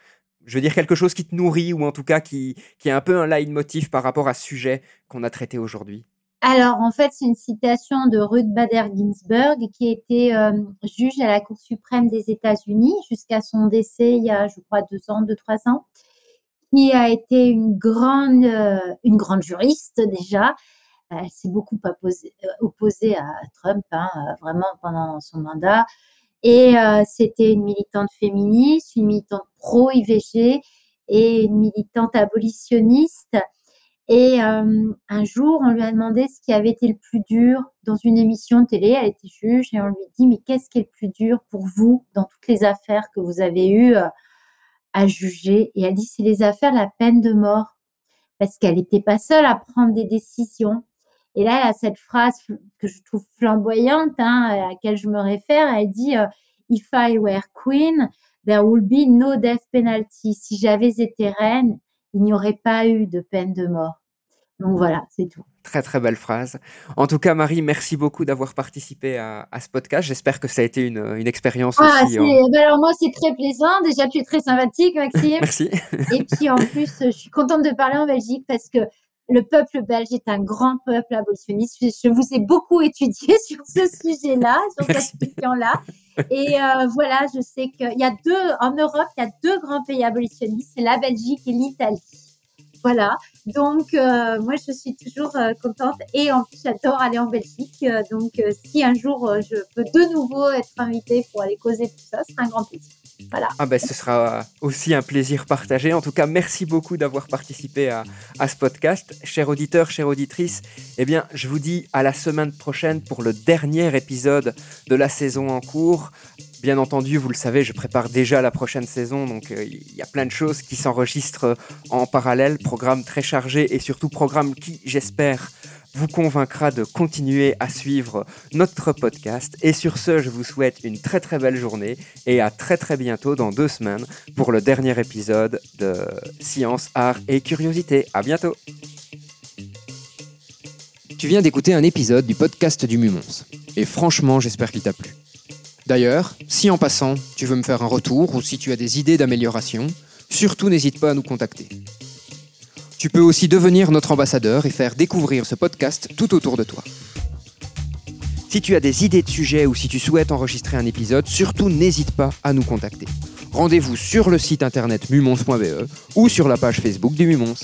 je veux dire quelque chose qui te nourrit ou en tout cas qui, qui est un peu un leitmotiv par rapport à ce sujet qu'on a traité aujourd'hui alors, en fait, c'est une citation de Ruth Bader Ginsburg, qui était euh, juge à la Cour suprême des États-Unis jusqu'à son décès il y a, je crois, deux ans, deux, trois ans, qui a été une grande, euh, une grande juriste déjà. Elle s'est beaucoup opposée, à Trump, hein, vraiment pendant son mandat. Et c'était une militante féministe, une militante pro-IVG et une militante abolitionniste. Et un jour, on lui a demandé ce qui avait été le plus dur dans une émission de télé. Elle était juge et on lui dit, mais qu'est-ce qui est le plus dur pour vous dans toutes les affaires que vous avez eues à juger? Et elle dit, c'est les affaires de la peine de mort. Parce qu'elle n'était pas seule à prendre des décisions. Et là, elle a cette phrase que je trouve flamboyante, hein, à laquelle je me réfère. Elle dit If I were queen, there would be no death penalty. Si j'avais été reine, il n'y aurait pas eu de peine de mort. Donc voilà, c'est tout. Très très belle phrase. En tout cas, Marie, merci beaucoup d'avoir participé à, ce podcast. J'espère que ça a été une, une expérience ah, aussi. Ben alors moi, c'est très plaisant. Déjà, tu es très sympathique, Maxime. (laughs) merci. Et puis en plus, je suis contente de parler en Belgique parce que le peuple belge est un grand peuple abolitionniste. Je vous ai beaucoup étudié (laughs) sur ce sujet-là, sur cette question-là. Et euh, voilà, je sais qu'il y a deux, en Europe, il y a deux grands pays abolitionnistes, c'est la Belgique et l'Italie. Voilà, donc euh, moi je suis toujours euh, contente et en plus j'adore aller en Belgique. donc si un jour je peux de nouveau être invitée pour aller causer tout ça, ce sera un grand plaisir. Ah ben, ce sera aussi un plaisir partagé. En tout cas, merci beaucoup d'avoir participé à, ce podcast. Chers auditeurs, chères auditrices, eh bien, je vous dis à la semaine prochaine pour le dernier épisode de la saison en cours. Bien entendu, vous le savez, je prépare déjà la prochaine saison, donc euh, il y a plein de choses qui s'enregistrent en parallèle. Programme très chargé et surtout programme qui, j'espère, vous convaincra de continuer à suivre notre podcast. Et sur ce, je vous souhaite une très très belle journée et à très très bientôt dans deux semaines pour le dernier épisode de Science, Art et Curiosité. À bientôt. Tu viens d'écouter un épisode du podcast du Mumons. Et franchement, j'espère qu'il t'a plu. D'ailleurs, si en passant, tu veux me faire un retour ou si tu as des idées d'amélioration, surtout n'hésite pas à nous contacter. Tu peux aussi devenir notre ambassadeur et faire découvrir ce podcast tout autour de toi. Si tu as des idées de sujets ou si tu souhaites enregistrer un épisode, surtout n'hésite pas à nous contacter. Rendez-vous sur le site internet mumons.be ou sur la page Facebook du Mumons.